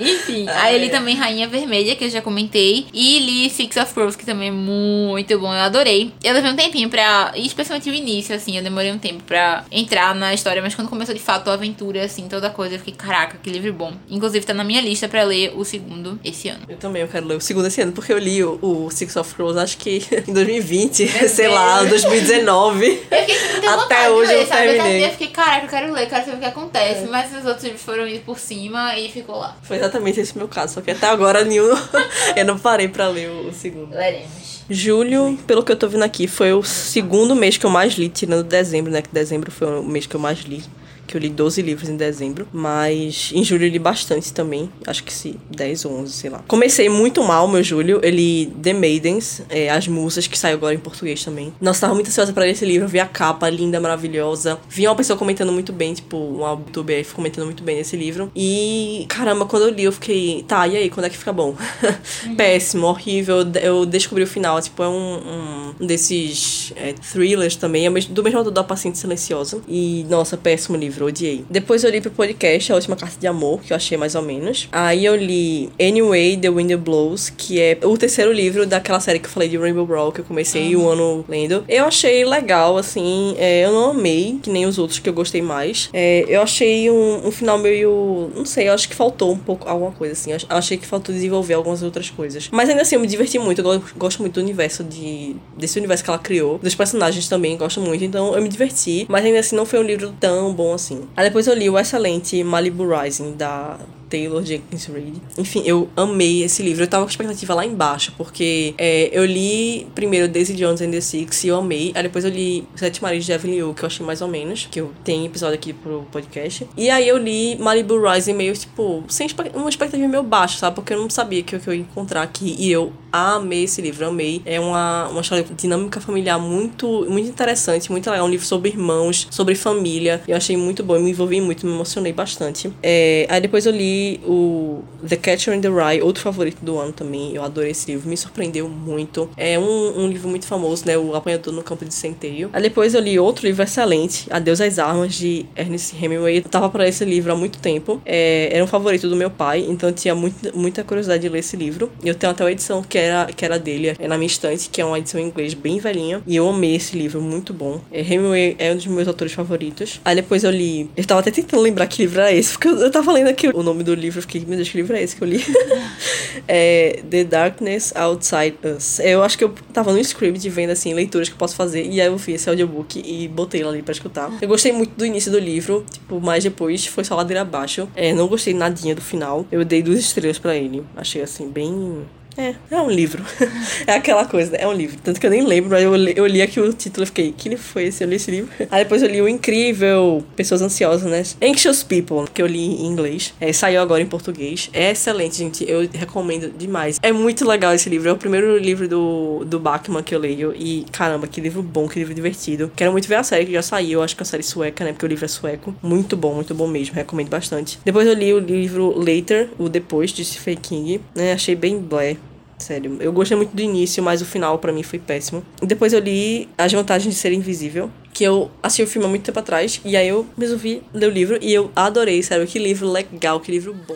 Enfim, aí eu li também Rainha Vermelha, que eu já comentei. E li Six of Crows, que também é muito bom, eu adorei. Eu levei um tempinho pra. Especialmente o início, assim, eu demorei um tempo pra entrar na história, mas quando começou de fato a aventura, assim, toda coisa, eu fiquei, caraca, que livro bom. Inclusive, tá na minha lista pra ler o segundo esse ano. Eu também eu quero ler o segundo esse ano, porque eu li o, o Six of Crows, acho que em 2020, sei lá, 2019. Eu fiquei com muita Até hoje ler, eu sabe? Terminei, eu fiquei, caraca, eu quero ler, quero saber o que acontece. Mas os outros livros foram indo por cima e ficou lá. Foi exatamente esse meu caso, só que até agora nenhum, eu não parei pra ler o, o segundo. Leremos. Julho, pelo que eu tô vendo aqui, foi o segundo mês que eu mais li, tirando dezembro, né? Que dezembro foi o mês que eu mais li. Que eu li 12 livros em dezembro. Mas em julho eu li bastante também. Acho que se 10 ou 11, sei lá. Comecei muito mal meu julho. Eu li The Maidens, é, As Musas, que saiu agora em português também. Nossa, tava muito ansiosa pra ler esse livro. Vi a capa, linda, maravilhosa. Vi uma pessoa comentando muito bem, tipo, uma youtuber comentando muito bem nesse livro. E, caramba, quando eu li, eu fiquei, tá, e aí, quando é que fica bom? Péssimo, horrível. Eu descobri o final, tipo, é um, um- um desses é, thrillers também, é do mesmo autor da Paciente Silenciosa. E, nossa, péssimo livro, odiei. Depois eu li pro podcast A Última Carta de Amor, que eu achei mais ou menos. Aí eu li Anyway, The Wind Blows, que é o terceiro livro daquela série que eu falei de Rainbow Brawl, que eu comecei o ano lendo. Eu achei legal, assim, é, eu não amei, que nem os outros que eu gostei mais. É, eu achei um, um final meio. Não sei, eu acho que faltou um pouco alguma coisa, assim. Eu achei que faltou desenvolver algumas outras coisas. Mas ainda assim, eu me diverti muito. Eu go- gosto muito do universo de. desse universo que ela criou. Dos personagens também, gosto muito. Então eu me diverti. Mas ainda assim, não foi um livro tão bom assim. Aí depois eu li o excelente Malibu Rising, da Taylor Jenkins Reid. Enfim, eu amei esse livro. Eu tava com expectativa lá embaixo, porque é, eu li primeiro Daisy Jones and the Six e eu amei. Aí depois eu li Sete Maridos de Evelyn Hugo, que eu achei mais ou menos, que eu tenho episódio aqui pro podcast. E aí eu li Malibu Rising meio, tipo, sem uma expectativa meio baixa, sabe? Porque eu não sabia que, que eu ia encontrar aqui. E eu amei esse livro, amei. É uma, uma história dinâmica familiar muito, muito interessante, muito legal. Um livro sobre irmãos, sobre família. Eu achei muito bom, eu me envolvi muito, me emocionei bastante. É, aí depois eu li o The Catcher in the Rye, outro favorito do ano também. Eu adorei esse livro, me surpreendeu muito. É um, um livro muito famoso, né? O Apanhador no Campo de Centeio. Aí depois eu li outro livro excelente, Adeus às Armas, de Ernest Hemingway. Eu tava para esse livro há muito tempo. É, era um favorito do meu pai, então eu tinha muito, muita curiosidade de ler esse livro. Eu tenho até uma edição que era, que era dele, é na minha estante, que é uma edição em inglês bem velhinha. E eu amei esse livro, muito bom. É, Hemingway é um dos meus autores favoritos. Aí depois eu li. Eu tava até tentando lembrar que livro era esse, porque eu, eu tava lendo aqui o nome do livro, eu fiquei, meu Deus, que livro é esse que eu li? é The Darkness Outside Us. Eu acho que eu tava no script vendo assim, leituras que eu posso fazer, e aí eu fiz esse audiobook e botei ele ali pra escutar. Eu gostei muito do início do livro, tipo, mas depois foi só ladeira abaixo. É, não gostei nadinha do final. Eu dei duas estrelas pra ele. Achei assim, bem É, é um livro. é aquela coisa, né? É um livro. Tanto que eu nem lembro, mas eu eu li aqui o título e fiquei, que livro foi esse? Eu li esse livro. Aí depois eu li o incrível Pessoas Ansiosas, né? Anxious People, que eu li em inglês. É, saiu agora em português. É excelente, gente. Eu recomendo demais. É muito legal esse livro. É o primeiro livro do, do Bachmann que eu leio. E caramba, que livro bom, que livro divertido. Quero muito ver a série que já saiu. Acho que é a série sueca, né? Porque o livro é sueco. Muito bom, muito bom mesmo. Recomendo bastante. Depois eu li o livro Later, o Depois, de Stephen King. Né? Achei bem blé. Sério, eu gostei muito do início, mas o final pra mim foi péssimo. Depois eu li As Vantagens de Ser Invisível, que eu assisti o filme há muito tempo atrás, e aí eu resolvi ler o livro e eu adorei, sério, que livro legal, que livro bom.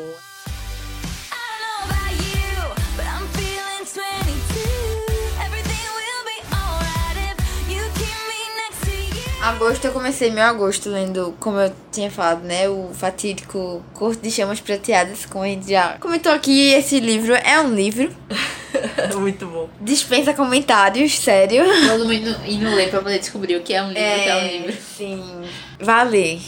Agosto eu comecei meu agosto lendo, como eu tinha falado, né? O fatídico Corte de Chamas Prateadas, como a gente já comentou aqui. Esse livro é um livro. muito bom. Dispensa comentários, sério. Todo mundo indo ler pra poder descobrir o que é um livro, o que é um livro. Sim. Vale.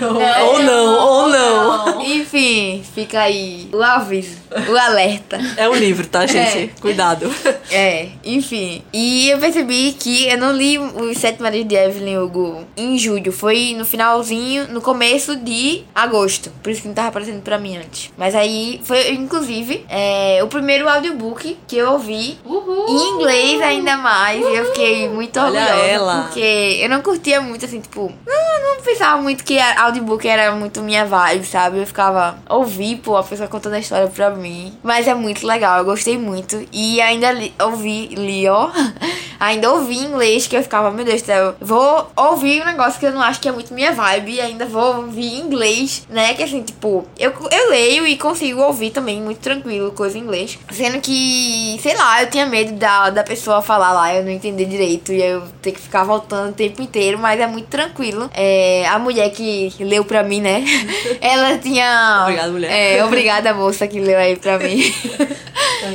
ou não, ou não. Enfim, fica aí o aviso, o alerta. É um livro, tá, gente? Cuidado. É, enfim. E eu percebi que eu não li os Sete Marias de Evelyn Hugo em julho. Foi no finalzinho, no começo de agosto. Por isso que não tava aparecendo pra mim antes. Mas aí foi, inclusive, é, o primeiro audiobook que eu ouvi. Em inglês ainda mais. E eu fiquei muito Olha orgulhosa. ela. Porque eu não curtia muito, assim, tipo... Não, não pensava muito que audiobook era muito minha vibe, sabe? Eu ficava... Ouvi, pô, a pessoa contando a história pra mim. Mas é muito legal, eu gostei muito. E ainda li, ouvi, li, ó... ainda ouvi em inglês, que eu ficava, meu Deus do céu... Vou ouvir um negócio que eu não acho que é muito minha vibe. E ainda vou ouvir em inglês, né? Que assim, tipo... Eu, eu leio e consigo ouvir também, muito tranquilo, coisa em inglês. Sendo que... Sei lá, eu tinha medo da, da pessoa falar lá, eu não entender direito. E eu ter que ficar voltando o tempo inteiro. Mas é muito tranquilo. É, a mulher que leu pra mim, né? Ela tinha... Obrigada, mulher. É, obrigada, moça, que leu aí pra mim.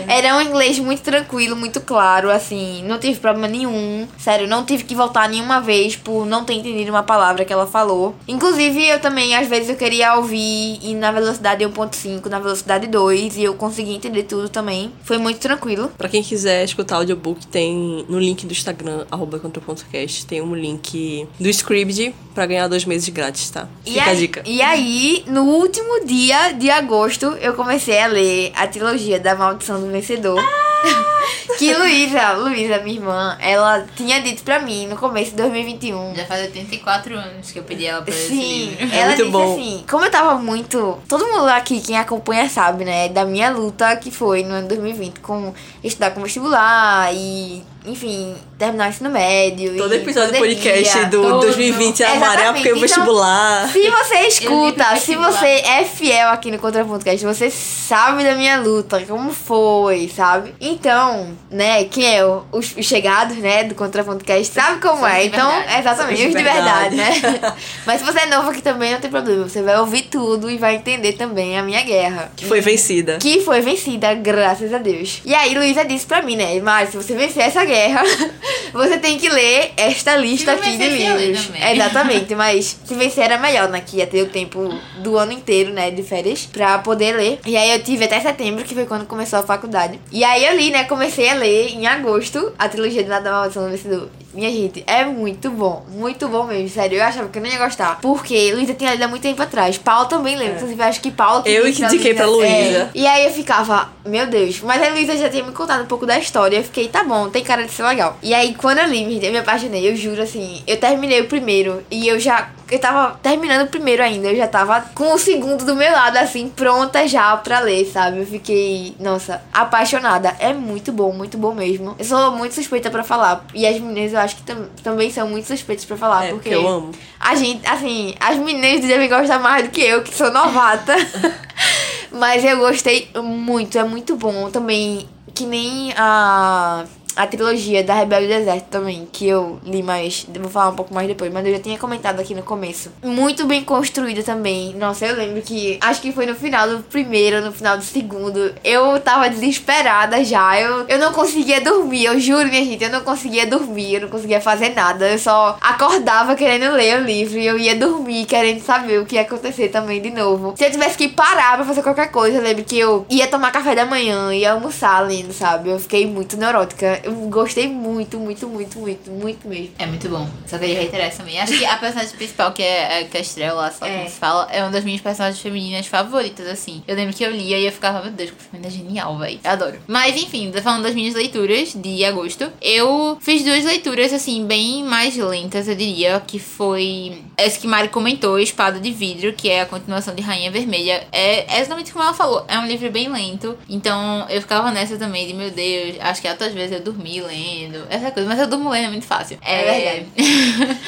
Era um inglês muito tranquilo, muito claro, assim, não tive problema nenhum. Sério, não tive que voltar nenhuma vez por não ter entendido uma palavra que ela falou. Inclusive, eu também, às vezes, eu queria ouvir e na velocidade 1.5, na velocidade 2, e eu consegui entender tudo também. Foi muito tranquilo. Pra quem quiser escutar o audiobook, tem no link do Instagram, arroba contra.cast, tem um link do Scribd pra ganhar dois meses grátis, tá? E Fica a aí, dica. e aí, no último dia de agosto, eu comecei a ler a trilogia da Maldição do Vencedor. que Luísa, Luísa, minha irmã, ela tinha dito pra mim no começo de 2021. Já faz 84 anos que eu pedi ela pra esse Sim, livro. ela muito disse bom. assim, como eu tava muito. Todo mundo aqui, quem acompanha, sabe, né? Da minha luta que foi no ano 2020 com estudar com vestibular e, enfim, terminar o ensino médio. Todo e episódio do podcast do todo. 2020 é amarelo porque o Exatamente. Então, vestibular. Se você escuta, se você é fiel aqui no Contra Podcast, você sabe da minha luta, como foi, sabe? Então, né, quem é o, os, os chegados, né, do Contra Podcast, sabe como São é. Então, verdade. exatamente, os de de verdade, verdade. né? Mas se você é novo aqui também, não tem problema. Você vai ouvir tudo e vai entender também a minha guerra. Que foi vencida. Que foi vencida, graças a Deus. E aí, Luísa disse pra mim, né? Mas se você vencer essa guerra, você tem que ler esta lista aqui de livros. Exatamente, mas se vencer era melhor, né? Que ia ter o tempo do ano inteiro, né? De férias, pra poder ler. E aí eu tive até setembro, que foi quando começou a faculdade. E aí eu li, né? Comecei a ler em agosto a trilogia de Nada Maldição do Vencedor. Minha gente, é muito bom. Muito bom mesmo, sério. Eu achava que eu não ia gostar. Porque Luísa tinha lido há muito tempo atrás. Paulo também leu. Inclusive, eu acho que Paulo Eu que indiquei pra Luísa. É. E aí eu ficava, meu Deus. Mas a Luísa já tinha me contado um pouco da história. Eu fiquei, tá bom, tem cara de ser legal. E aí, quando eu li, gente, eu me apaixonei. Eu juro, assim. Eu terminei o primeiro. E eu já. Eu tava terminando o primeiro ainda. Eu já tava com o segundo do meu lado, assim, pronta já pra ler, sabe? Eu fiquei, nossa, apaixonada. É muito bom, muito bom mesmo. Eu sou muito suspeita pra falar. E as meninas eu acho que tam- também são muito suspeitas pra falar. É, porque porque eu amo. a gente, assim, as meninas devem gostar mais do que eu, que sou novata. Mas eu gostei muito, é muito bom. Também, que nem a. a trilogia da Rebelde do Deserto também, que eu li mais, vou falar um pouco mais depois, mas eu já tinha comentado aqui no começo. Muito bem construída também. Nossa, eu lembro que acho que foi no final do primeiro, no final do segundo, eu tava desesperada já. Eu, eu não conseguia dormir, eu juro, minha gente, eu não conseguia dormir, eu não conseguia fazer nada. Eu só acordava querendo ler o livro e eu ia dormir querendo saber o que ia acontecer também de novo. Se eu tivesse que parar pra fazer qualquer coisa, eu lembro que eu ia tomar café da manhã, ia almoçar lendo, sabe? Eu fiquei muito neurótica. Eu gostei muito, muito, muito, muito, muito mesmo. É muito bom. Só queria reiterar isso também. Acho que a personagem principal, que é, é que é a Estrela, lá, só É. como se fala, é uma das minhas personagens femininas favoritas, assim. Eu lembro que eu lia e eu ficava, meu Deus, que menina genial, velho. Eu adoro. Mas enfim, falando das minhas leituras de agosto, eu fiz duas leituras, assim, bem mais lentas, eu diria, que foi essa que Mari comentou, Espada de Vidro, que é a continuação de Rainha Vermelha. É, é exatamente como ela falou, é um livro bem lento. Então eu ficava nessa também de, meu Deus, acho que outras vezes eu dormi lendo, essa coisa. Mas eu durmo lendo, é muito fácil. É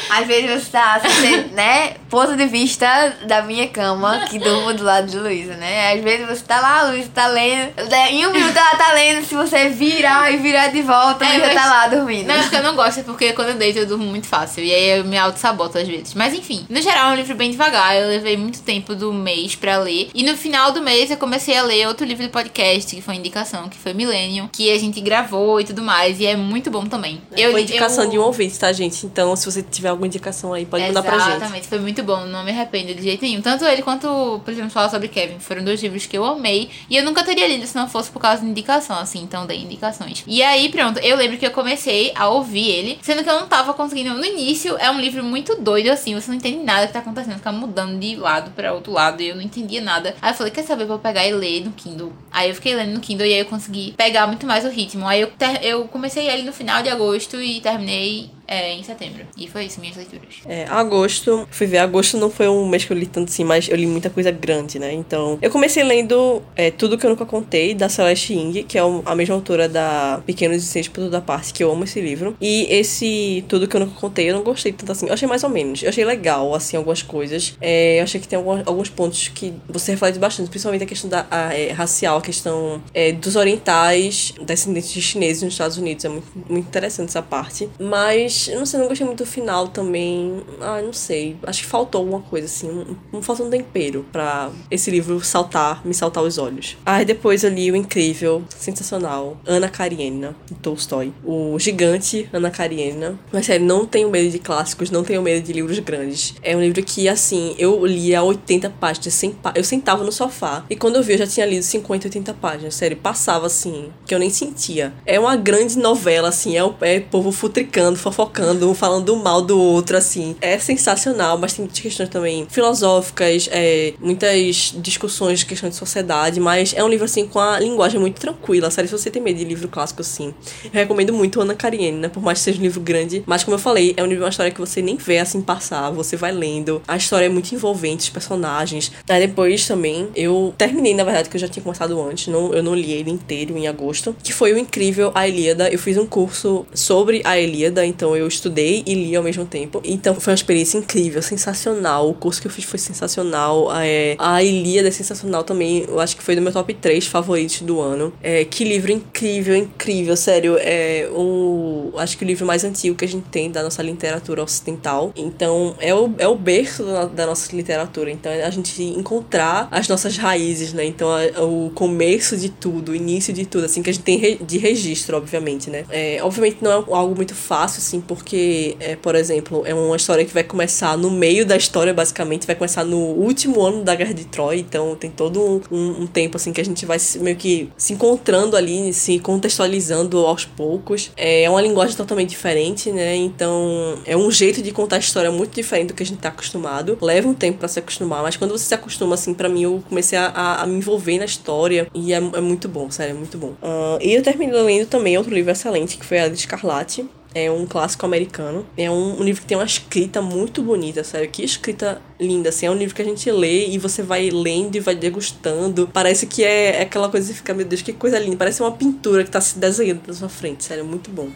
Às vezes você tá, você, né? Ponto de vista da minha cama, que durmo do lado de Luísa, né? Às vezes você tá lá, a Luísa tá lendo. Em um minuto ela tá lendo, se você virar e virar de volta, É, mas- tá lá dormindo. Não, porque eu não gosto, é porque quando eu deito eu durmo muito fácil. E aí eu me auto-saboto às vezes. Mas enfim, no geral é um livro bem devagar. Eu levei muito tempo do mês pra ler. E no final do mês eu comecei a ler outro livro do podcast, que foi indicação, que foi Millennium, que a gente gravou e tudo mais. E é muito bom também. Eu, Foi indicação eu... de um ouvinte, tá, gente? Então, se você tiver alguma indicação aí, pode mandar pra gente. Exatamente, foi muito bom, não me arrependo de jeito nenhum. Tanto ele quanto, por exemplo, falar sobre Kevin, foram dois livros que eu amei. E eu nunca teria lido se não fosse por causa de indicação, assim, então dei indicações. E aí, pronto, eu lembro que eu comecei a ouvir ele, sendo que eu não tava conseguindo. No início é um livro muito doido, assim, você não entende nada que tá acontecendo, fica mudando de lado pra outro lado, e eu não entendia nada. Aí eu falei, quer saber, vou pegar e ler no Kindle. Aí eu fiquei lendo no Kindle e aí eu consegui pegar muito mais o ritmo. Aí eu, eu comecei ele no final de agosto e terminei é, em setembro. E foi isso, minhas leituras. É, agosto, fui ver, agosto não foi um mês que eu li tanto assim, mas eu li muita coisa grande, né? Então, eu comecei lendo é, Tudo Que Eu Nunca Contei, da Celeste Ing, que é a mesma autora da Pequenos Incêndios por Toda Parte, que eu amo esse livro. E esse Tudo Que Eu Nunca Contei, eu não gostei tanto assim. Eu achei mais ou menos. Eu achei legal, assim, algumas coisas. É, eu achei que tem alguns, alguns pontos que você reflete bastante, principalmente a questão da a, é, racial, a questão é, dos orientais, descendentes de chineses nos Estados Unidos. É muito, muito interessante essa parte. Mas, não sei, não gostei muito do final também. Ah, não sei. Acho que faltou alguma coisa, assim. Um, um, faltou um tempero pra esse livro saltar, me saltar os olhos. Aí depois eu li o incrível, sensacional, Ana Karenina, de Tolstói. O gigante Ana Karenina. Mas sério, não tenho medo de clássicos, não tenho medo de livros grandes. É um livro que, assim, eu lia 80 páginas, 100 pá- eu sentava no sofá. E quando eu vi, eu já tinha lido 50, 80 páginas. Sério, passava assim, que eu nem sentia. É uma grande novela, assim, é o é povo futricando, fofocando, um falando mal do outro, assim. É sensacional, mas tem muitas questões também filosóficas, é, muitas discussões questões de sociedade, mas é um livro, assim, com a linguagem muito tranquila, sério, se você tem medo de livro clássico, assim, eu recomendo muito Ana Karenina, por mais que seja um livro grande, mas como eu falei, é um livro, uma história que você nem vê, assim, passar, você vai lendo, a história é muito envolvente, os personagens. Aí depois também, eu terminei, na verdade, que eu já tinha começado antes, não, eu não li ele inteiro em agosto, que foi o incrível A Ilíada, eu fiz um curso sobre a Ilíada, então eu estudei e li ao mesmo tempo, então foi uma experiência incrível, sensacional, o curso que eu fiz foi sensacional, é, a Ilíada é sensacional também, eu acho que foi do meu top 3 favoritos do ano, é, que livro incrível, incrível, sério, é o, acho que o livro mais antigo que a gente tem da nossa literatura ocidental, então é o, é o berço da, da nossa literatura, então é a gente encontrar as nossas raízes, né, então a- o começo de tudo, o início de tudo, assim, que a gente tem de registro, obviamente, né, é, obviamente não é algo muito fácil, assim, porque, é, por exemplo, é uma história que vai começar no meio da história, basicamente, vai começar no último ano da Guerra de Troia, então tem todo um, um- tempo, assim, que a gente vai meio que se encontrando ali, se contextualizando aos poucos. É uma linguagem totalmente diferente, né, então é um jeito de contar a história muito diferente do que a gente tá acostumado. Leva um tempo pra se acostumar, mas quando você se acostuma, assim, pra mim, eu comecei a, a- me envolver na história e é, é muito bom, sério, é muito bom. Ah, e eu terminei lendo também outro livro excelente, que foi a de Escarlate. É um clássico americano. É um, um livro que tem uma escrita muito bonita, sério. Que escrita linda, assim. É um livro que a gente lê e você vai lendo e vai degustando. Parece que é, é aquela coisa que fica, meu Deus, que coisa linda. Parece uma pintura que tá se desenhando na sua frente, sério. É muito bom.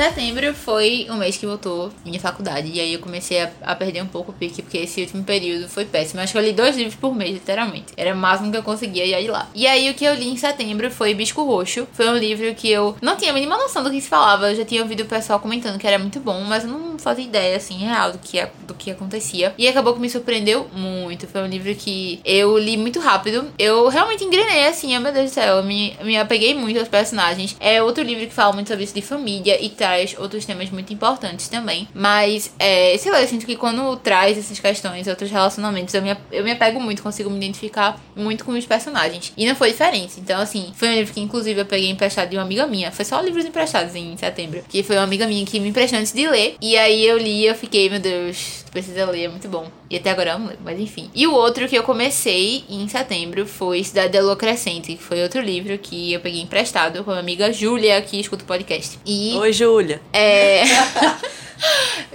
Setembro foi o mês que voltou minha faculdade. E aí eu comecei a, a perder um pouco o pique, porque esse último período foi péssimo. Acho que eu li dois livros por mês, literalmente. Era o máximo que eu conseguia ir aí lá. E aí o que eu li em setembro foi Bisco Roxo. Foi um livro que eu não tinha a mínima noção do que se falava. Eu já tinha ouvido o pessoal comentando que era muito bom, mas eu não fazia ideia, assim, real do que, do que acontecia. E acabou que me surpreendeu muito. Foi um livro que eu li muito rápido. Eu realmente engrenei, assim, oh, meu Deus do céu. Eu me, me apeguei muito aos personagens. É outro livro que fala muito sobre isso de família e outros temas muito importantes também. Mas, é, sei lá, eu sinto que quando traz essas questões, outros relacionamentos, eu me, eu me apego muito, consigo me identificar muito com os personagens. E não foi diferente. Então, assim, foi um livro que, inclusive, eu peguei emprestado de uma amiga minha. Foi só livros emprestados em setembro. Que foi uma amiga minha que me emprestou antes de ler. E aí eu li e eu fiquei, meu Deus, tu precisa ler, é muito bom. E até agora eu não leio, mas enfim. E o outro que eu comecei em setembro foi Cidade da Lua Crescente, que foi outro livro que eu peguei emprestado com a minha amiga Júlia, que escuta o podcast. E Oi, Júlia. é.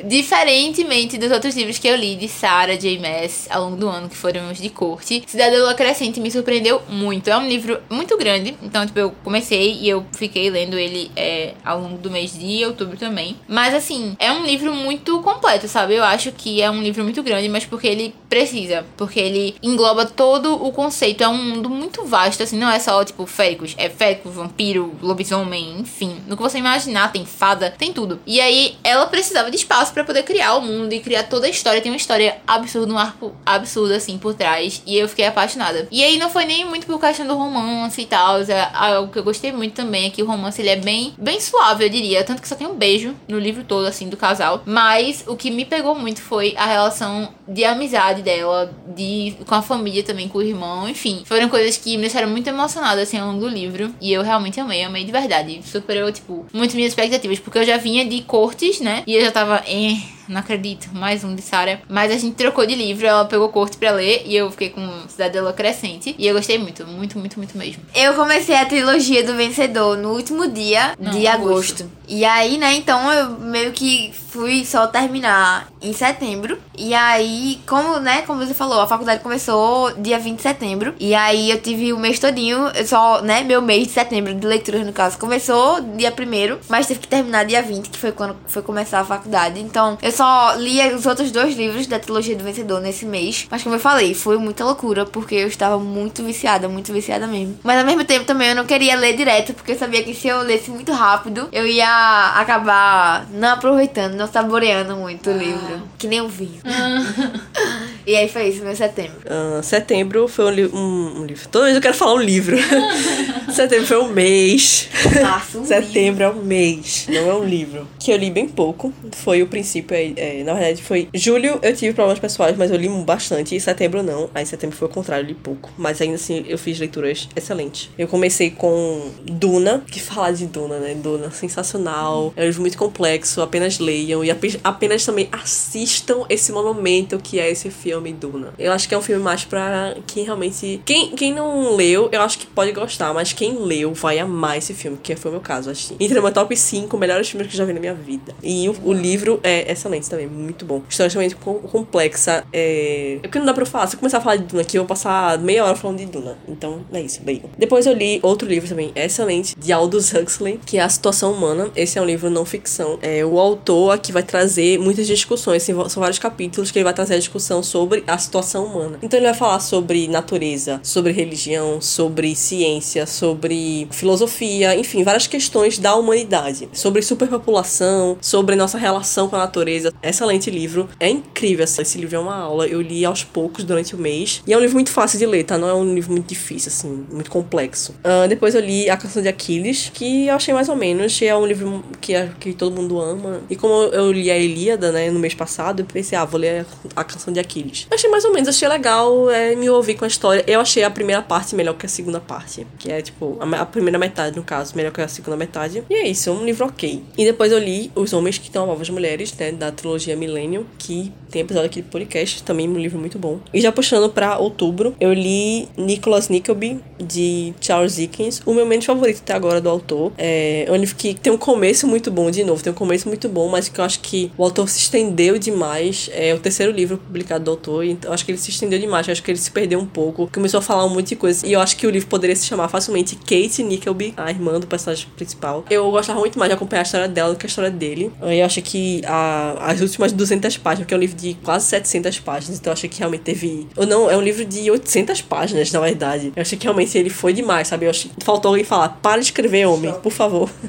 Diferentemente dos outros livros que eu li de Sarah J. Maas ao longo do ano, que foram os de corte, Cidade da Lua Crescente me surpreendeu muito. É um livro muito grande, então, tipo, eu comecei e eu fiquei lendo ele é, ao longo do mês de outubro também. Mas, assim, é um livro muito completo, sabe? Eu acho que é um livro muito grande, mas porque ele precisa, porque ele engloba todo o conceito. É um mundo muito vasto, assim, não é só, tipo, féricos. É férico, vampiro, lobisomem, enfim. No que você imaginar, tem fada, tem tudo. E aí, ela precisava de espaço pra poder criar o mundo e criar toda a história. Tem uma história absurda, um arco absurdo, assim, por trás. E eu fiquei apaixonada. E aí, não foi nem muito por questão do romance e tal. É algo que eu gostei muito também é que o romance, ele é bem, bem suave, eu diria. Tanto que só tem um beijo no livro todo, assim, do casal. Mas o que me pegou muito foi a relação de amizade dela, de com a família também, com o irmão, enfim. Foram coisas que me deixaram muito emocionada, assim, ao longo do livro. E eu realmente amei, amei de verdade. Superou, tipo, muito minhas expectativas. Porque eu já vinha de cortes, né? E eu já tava, eh, não acredito, mais um de Sarah. Mas a gente trocou de livro, ela pegou corte pra ler e eu fiquei com Cidadela Crescente. E eu gostei muito, muito, muito, muito mesmo. Eu comecei a trilogia do Vencedor no último dia Não, de agosto. agosto. E aí, né, então eu meio que fui só terminar em setembro. E aí, como, né, como você falou, a faculdade começou dia 20 de setembro. E aí eu tive o mês todinho, só, né, meu mês de setembro de leitura, no caso, começou dia 1 mas teve que terminar dia 20, que foi quando foi começar a faculdade. Então, eu só li os outros dois livros da trilogia do Vencedor nesse mês. Mas como eu falei, foi muita loucura, porque eu estava muito viciada, muito viciada mesmo. Mas ao mesmo tempo também eu não queria ler direto, porque eu sabia que se eu lesse muito rápido, eu ia acabar não aproveitando, não saboreando muito o livro. Que nem um vinho. e aí foi isso, meu setembro. Ah, setembro foi um, li- um- um livro. Toda vez eu quero falar um livro. setembro foi um mês. Nossa, um setembro é um mês, não é um livro. Que eu li bem pouco. Foi o princípio, é, na verdade foi. Julho eu tive problemas pessoais, mas eu li bastante. E setembro não. Aí setembro foi o contrário, li pouco. Mas ainda assim eu fiz leituras excelentes. Eu comecei com Duna, que falar de Duna, né? Duna, sensacional. É um livro muito complexo, apenas leiam. E ape- apenas também assistam esse monumento que é esse filme Duna. Eu acho que é um filme mais pra quem realmente. Quem, quem não leu, eu acho que pode gostar, mas quem leu vai amar esse filme, que foi o meu caso. Entra no meu top 5 melhores filmes que eu já vi na minha vida. E o, o livro é excelente também, muito bom. História extremamente com- complexa. É... é porque não dá pra eu falar. Se eu começar a falar de Duna aqui, eu vou passar meia hora falando de Duna. Então, é isso, leiam. Depois eu li outro livro também excelente, de Aldous Huxley, que é A Situação Humana. Esse é um livro não ficção. É, o autor aqui vai trazer muitas discussões, assim, são vários capítulos que ele vai trazer a discussão sobre a situação humana. Então ele vai falar sobre natureza, sobre religião, sobre ciência, sobre filosofia, enfim, várias questões da humanidade, sobre superpopulação, sobre nossa relação com a natureza. Excelente livro, é incrível. assim, Esse livro é uma aula, eu li aos poucos durante o mês e é um livro muito fácil de ler, tá? Não é um livro muito difícil, assim, muito complexo. Ah, depois eu li A Canção de Aquiles, que eu achei mais ou menos, é um livro que, é- que todo mundo ama. E como eu li a Ilíada, né, no mês passado, eu pensei, ah, vou ler a Canção de Aquiles. Eu achei mais ou menos, achei legal é, me ouvir com a história. Eu achei a primeira parte melhor que a segunda parte, que é, tipo, a, a primeira metade, no caso, melhor que a segunda metade. E é isso, é um livro ok. E depois eu li Os Homens que Estão Amavam as Mulheres, né, da trilogia Millennium, que tem episódio aqui do podcast, também um livro muito bom. E já puxando pra outubro, eu li Nicholas Nickleby, de Charles Dickens, o meu menos favorito até agora do autor. É um livro que tem um começo muito bom, de novo, tem um começo muito bom, mas que eu acho que o autor se estendeu demais. É o terceiro livro publicado do autor, então eu acho que ele se estendeu demais, eu acho que ele se perdeu um pouco, começou a falar um monte de coisas, e eu acho que o livro poderia se chamar facilmente Kate Nickleby, a irmã do personagem principal. Eu gostava muito mais de acompanhar a história dela do que a história dele. Eu acho que a, as últimas 200 páginas, porque é um livro de quase 700 páginas, então eu achei que realmente teve. Ou não, é um livro de 800 páginas, na verdade. Eu achei que realmente ele foi demais, sabe? Eu achei faltou alguém falar: para de escrever, homem, por favor.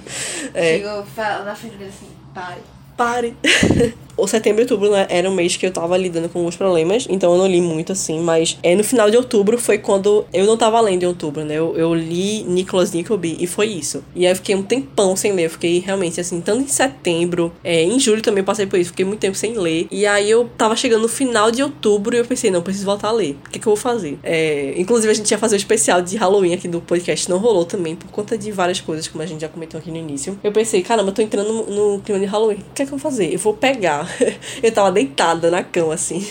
É, Chegou na frente dele assim, pare. pare. o setembro e outubro né, era um mês que eu tava lidando com alguns problemas, então eu não li muito assim, mas é, no final de outubro foi quando eu não tava lendo em outubro, né? Eu, eu li Nicholas Nickleby e foi isso. E aí eu fiquei um tempão sem ler, eu fiquei realmente assim, tanto em setembro, é, em julho também passei por isso, fiquei muito tempo sem ler. E aí eu tava chegando no final de outubro e eu pensei, não, preciso voltar a ler. O que, que eu vou fazer? É, inclusive a gente ia fazer um especial de Halloween aqui do podcast, não rolou também, por conta de várias coisas, como a gente já comentou aqui no início. Eu pensei, caramba, eu tô entrando no, no clima de Halloween. O que é que eu vou fazer? Eu vou pegar. eu tava deitada na cama, assim.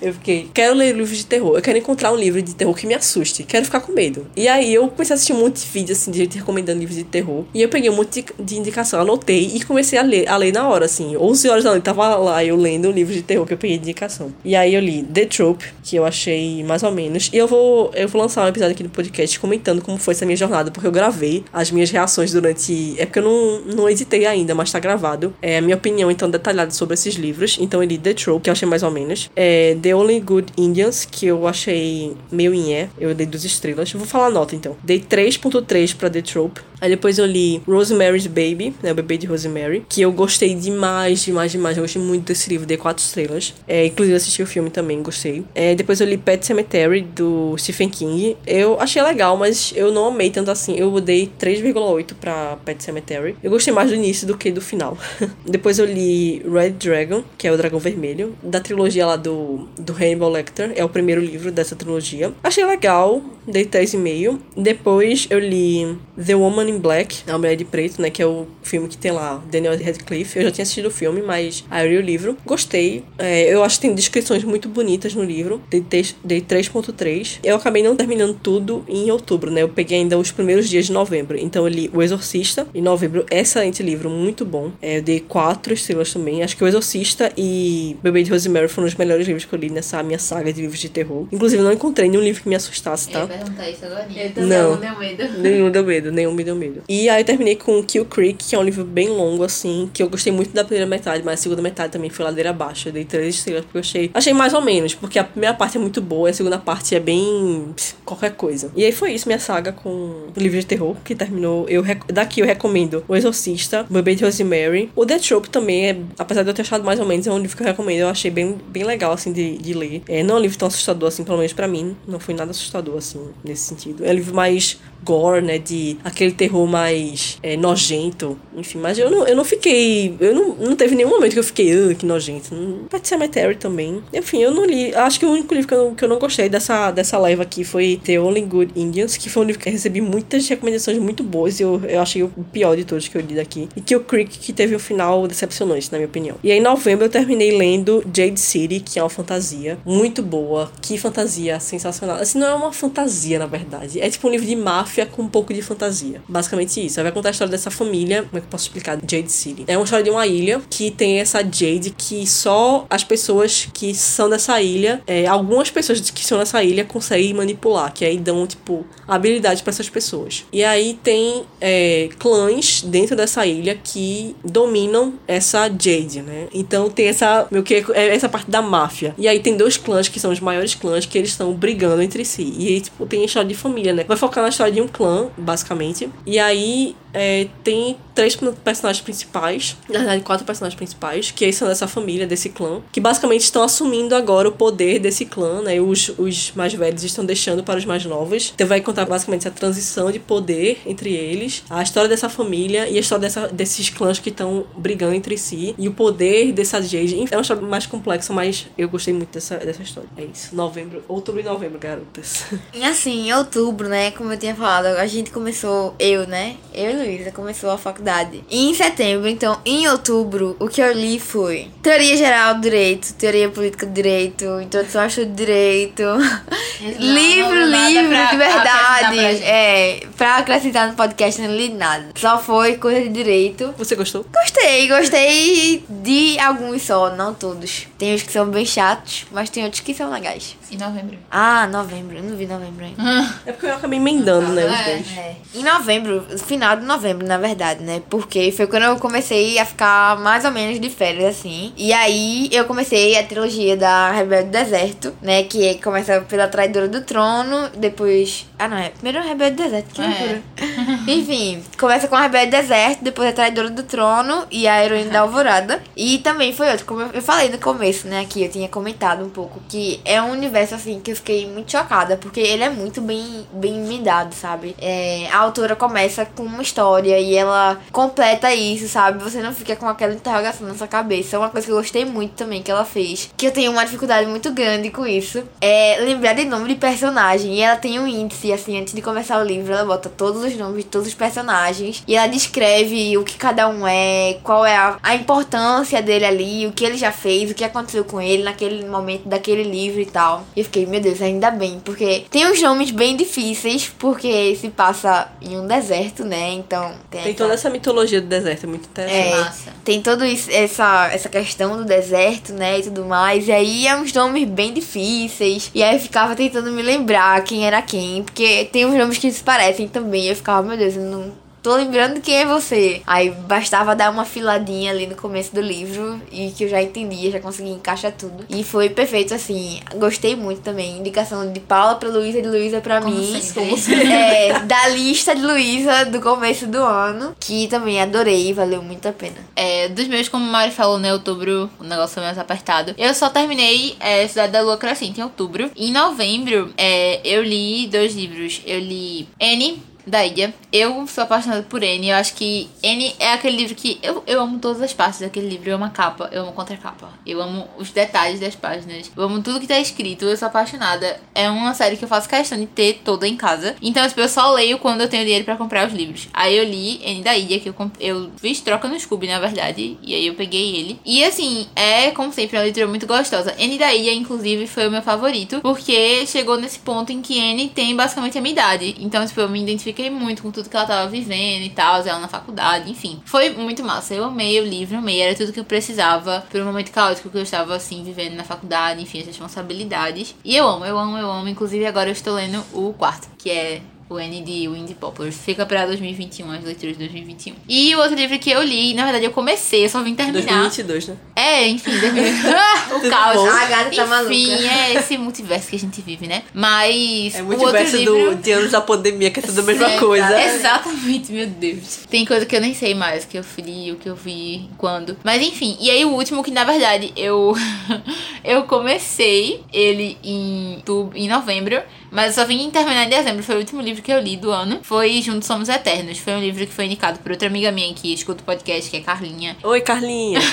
Eu fiquei, quero ler livros de terror. Eu quero encontrar um livro de terror que me assuste. Quero ficar com medo. E aí eu comecei a assistir um monte de vídeos, assim, de gente recomendando livros de terror. E eu peguei um monte de, indicação, anotei e comecei a ler, a ler na hora, assim. 11 horas da noite, tava lá eu lendo um livro de terror que eu peguei de indicação. E aí eu li The Trope, que eu achei mais ou menos. E eu vou, eu vou lançar um episódio aqui do podcast comentando como foi essa minha jornada, porque eu gravei as minhas reações durante. É porque eu não, não editei ainda, mas tá gravado. É a minha opinião, então, detalhada sobre esses livros. Então eu li The Trope, que eu achei mais ou menos. É The Only Good Indians, que eu achei meio inhé. Eu dei duas estrelas. Eu vou falar a nota, então. Dei 3.3 pra The Trope. Aí depois eu li Rosemary's Baby, né, o bebê de Rosemary, que eu gostei demais, demais, demais. Eu gostei muito desse livro, dei quatro estrelas. É, inclusive assisti o filme também, gostei. É, depois eu li Pet Cemetery, do Stephen King. Eu achei legal, mas eu não amei tanto assim. Eu dei 3,8 pra Pet Cemetery. Eu gostei mais do início do que do final. depois eu li Red Dragon, que é o Dragão Vermelho, da trilogia lá do, do Hannibal Lecter. É o primeiro livro dessa trilogia. Achei legal, dei 3,5. Depois eu li The Woman in Black, A Mulher de Preto, né? Que é o filme que tem lá Daniel Radcliffe. Eu já tinha assistido o filme, mas aí eu li o livro. Gostei. É, eu acho que tem descrições muito bonitas no livro. Dei, dei 3.3. Eu acabei não terminando tudo em outubro, né? Eu peguei ainda os primeiros dias de novembro. Então eu li O Exorcista em novembro. Excelente livro, muito bom. É, eu dei quatro estrelas também. Acho que O Exorcista e Bebê de Rosemary foram os melhores livros que eu li nessa minha saga de livros de terror. Inclusive, não encontrei nenhum livro que me assustasse, tá? Eu ia perguntar isso agora. Eu também Não. não deu medo. Nenhum deu medo, nenhum me deu medo. E aí terminei com Kill Creek, que é um livro bem longo, assim, que eu gostei muito da primeira metade, mas a segunda metade também foi ladeira abaixo. Eu dei três estrelas porque eu achei. Achei mais ou menos, porque a primeira parte é muito boa a segunda parte é bem. qualquer coisa. E aí foi isso, minha saga com o livro de terror, que terminou. Eu rec- Daqui eu recomendo O Exorcista, Bebê de Rosemary. O The Trope também é, apesar de eu ter achado mais ou menos, é um livro que eu recomendo. Eu achei bem, bem legal, assim, de, de ler. É, não é um livro tão assustador, assim, pelo menos pra mim. Não foi nada assustador, assim, nesse sentido. É um livro mais gore, né? De aquele terror mais é, nojento. Enfim, mas eu não, eu não fiquei. Eu não, não teve nenhum momento que eu fiquei, ah, que nojento. Não- Pet Cemetery também. Enfim, eu não li. Acho que o único livro que eu, que eu não gostei dessa, dessa leva aqui foi The Only Good Indians, que foi um livro que eu recebi muitas recomendações muito boas e eu, eu achei o pior de todos que eu li daqui. E que o Creek, que teve um final decepcionante, na minha opinião. E aí, em novembro, eu terminei lendo Jade City, que é uma fantasia muito boa. Que fantasia sensacional. Assim, não é uma fantasia, na verdade. É tipo um livro de máfia com um pouco de fantasia. Isso. Aí vai contar a história dessa família. Como é que eu posso explicar? Jade City. É uma história de uma ilha que tem essa Jade que só as pessoas que são dessa ilha, é, algumas pessoas que são dessa ilha conseguem manipular. Que aí dão, tipo, habilidade para essas pessoas. E aí tem é, clãs dentro dessa ilha que dominam essa Jade, né? Então tem essa, meio que é essa parte da máfia. E aí tem dois clãs que são os maiores clãs que eles estão brigando entre si. E aí, tipo, tem a história de família, né? Vai focar na história de um clã, basicamente. E aí é, tem três personagens principais, na verdade, quatro personagens principais, que são dessa família, desse clã, que basicamente estão assumindo agora o poder desse clã, né? Os, os mais velhos estão deixando para os mais novos. Então vai contar basicamente essa transição de poder entre eles, a história dessa família e a história dessa, desses clãs que estão brigando entre si, e o poder dessa. Enfim, É uma história mais complexa, mas eu gostei muito dessa, dessa história. É isso. Novembro, outubro e novembro, garotas. E assim, em outubro, né, como eu tinha falado, a gente começou, eu, né, eu e Luísa, começou a faculdade faculdade em setembro, então em outubro, o que eu li foi Teoria Geral do Direito, Teoria Política do Direito, Introdução ao Estudo de Direito, livro, livro, pra de verdade. pra é, pra acrescentar no podcast, não li nada. Só foi coisa de direito. Você gostou? Gostei, gostei de alguns só, não todos. Tem uns que são bem chatos, mas tem outros que são legais. Em novembro. Ah, novembro, eu não vi novembro ainda. É porque eu acabei emendando, né, os É. dois. É. Em novembro, final de novembro, na verdade, né? Porque foi quando eu comecei a ficar mais ou menos de férias, assim. E aí eu comecei a trilogia da Rebelde do Deserto, né? Que é- começa pela Traidora do Trono, depois. Ah, não, é. Primeiro Rebelde do Deserto, que É. Enfim, começa com a Rebelde Deserto, depois a Traidora do Trono e a Heroína da Alvorada. E também foi outro, como eu falei no começo, né? Aqui eu tinha comentado um pouco que é um universo assim que eu fiquei muito chocada, porque ele é muito bem, bem emendado, sabe? É, a autora começa com uma história e ela completa isso, sabe? Você não fica com aquela interrogação na sua cabeça. Uma coisa que eu gostei muito também que ela fez, que eu tenho uma dificuldade muito grande com isso, é lembrar de nome de personagem. E ela tem um índice, assim, antes de começar o livro, ela bota todos os nomes de todos os personagens e ela descreve o que cada um é, qual é a, a importância dele ali, o que ele já fez, o que aconteceu com ele naquele momento daquele livro e tal. E eu fiquei, meu Deus, ainda bem, porque tem uns nomes bem difíceis, porque se passa em um deserto, né? Então tem, Tem essa- toda essa mitologia do deserto, é muito interessante. é, Massa. tem toda essa, essa questão do deserto, né, e tudo mais. E aí é uns nomes bem difíceis. E aí eu ficava tentando me lembrar quem era quem, porque tem uns nomes que se parecem também. Eu ficava, meu Deus, eu não tô lembrando quem é você. Aí bastava dar uma filadinha ali no começo do livro e que eu já entendia, já consegui encaixar tudo. E foi perfeito, assim. Gostei muito também. Indicação de Paula pra Luísa e de Luísa pra Como mim. sempre. Como sempre. É, da lista de Luísa do começo do ano, que também adorei, valeu muito a pena. É, dos meus, como o Mari falou, né? Outubro, o negócio foi mais apertado. Eu só terminei é, Cidade da Lua Crescente em outubro. Em novembro, é, eu li dois livros. Eu li N. Da Ilha. Eu sou apaixonada por N. Eu acho que N é aquele livro que. Eu, eu amo todas as partes daquele livro. Eu amo a capa, eu amo a contracapa. Eu amo os detalhes das páginas. Eu amo tudo que tá escrito. Eu sou apaixonada. É uma série que eu faço questão de ter toda em casa. Então, tipo, eu só leio quando eu tenho dinheiro pra comprar os livros. Aí eu li N da Ilha, que eu, comp- eu fiz troca no Scooby, na verdade. E aí eu peguei ele. E assim, é, como sempre, uma leitura muito gostosa. N da Ilha, inclusive, foi o meu favorito. Porque chegou nesse ponto em que N tem basicamente a minha idade. Então, tipo, eu me identifiquei muito com tudo que ela tava vivendo e tal. Ela na faculdade, enfim. Foi muito massa. Eu amei o livro, amei. Era tudo que eu precisava. Um momento caótico que eu estava, assim, vivendo na faculdade. Enfim, as responsabilidades. E eu amo, eu amo, eu amo. Inclusive, agora eu estou lendo o quarto, que é o N de Windy Poplar. Fica pra 2021, as leituras de 2021. E o outro livro que eu li, na verdade eu comecei, eu só vim terminar. 2022, né? É, enfim, 2000. o Tudo caos. bom? A gata tá maluca. Enfim, é esse multiverso que a gente vive, né? Mas É o diverso livro... do, de anos da pandemia, que é tudo a mesma coisa. Exatamente, meu Deus. Tem coisa que eu nem sei mais, que eu li, o que eu vi, quando. Mas enfim, e aí o último que na verdade eu eu comecei ele em, em novembro, mas eu só vim terminar em dezembro. Foi o último livro que eu li do ano. Foi Juntos Somos Eternos. Foi um livro que foi indicado por outra amiga minha que escuta o podcast, que é Carlinha. Oi, Carlinha.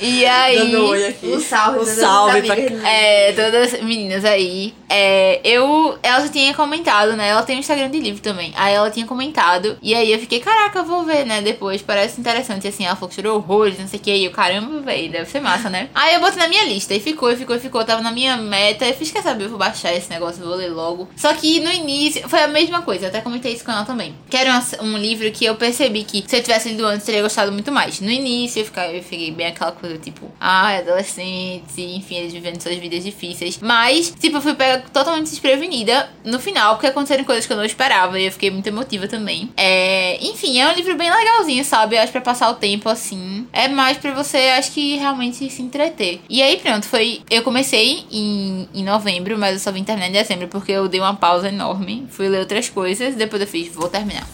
E aí. Dando oi aqui. Um salve, Um salve pra amigas. É, todas as meninas aí. É, eu. Ela já tinha comentado, né? Ela tem um Instagram de livro também. Aí ela tinha comentado. E aí eu fiquei, caraca, eu vou ver, né? Depois. Parece interessante. Assim, ela falou que tirou horrores, não sei o que. E eu, caramba, velho, deve ser massa, né? Aí eu botei na minha lista. E ficou, e ficou, e ficou. Tava na minha meta. Eu fiz, quer saber? Eu vou baixar esse negócio, vou ler logo. Só que no início. Foi a mesma coisa. Eu até comentei isso com ela também. Que era um livro que eu percebi que se eu tivesse lido antes, teria gostado muito mais. No início eu, ficava, eu fiquei bem aquela coisa, tipo, ah, adolescentes, enfim, eles vivendo suas vidas difíceis. Mas, tipo, eu fui pega totalmente desprevenida no final, porque aconteceram coisas que eu não esperava e eu fiquei muito emotiva também. É, enfim, é um livro bem legalzinho, sabe? Eu acho pra passar o tempo assim. É mais pra você, acho que realmente se entreter. E aí, pronto, foi. Eu comecei em, em novembro, mas eu só terminar em dezembro porque eu dei uma pausa enorme. Fui ler outras coisas, depois eu fiz, vou terminar.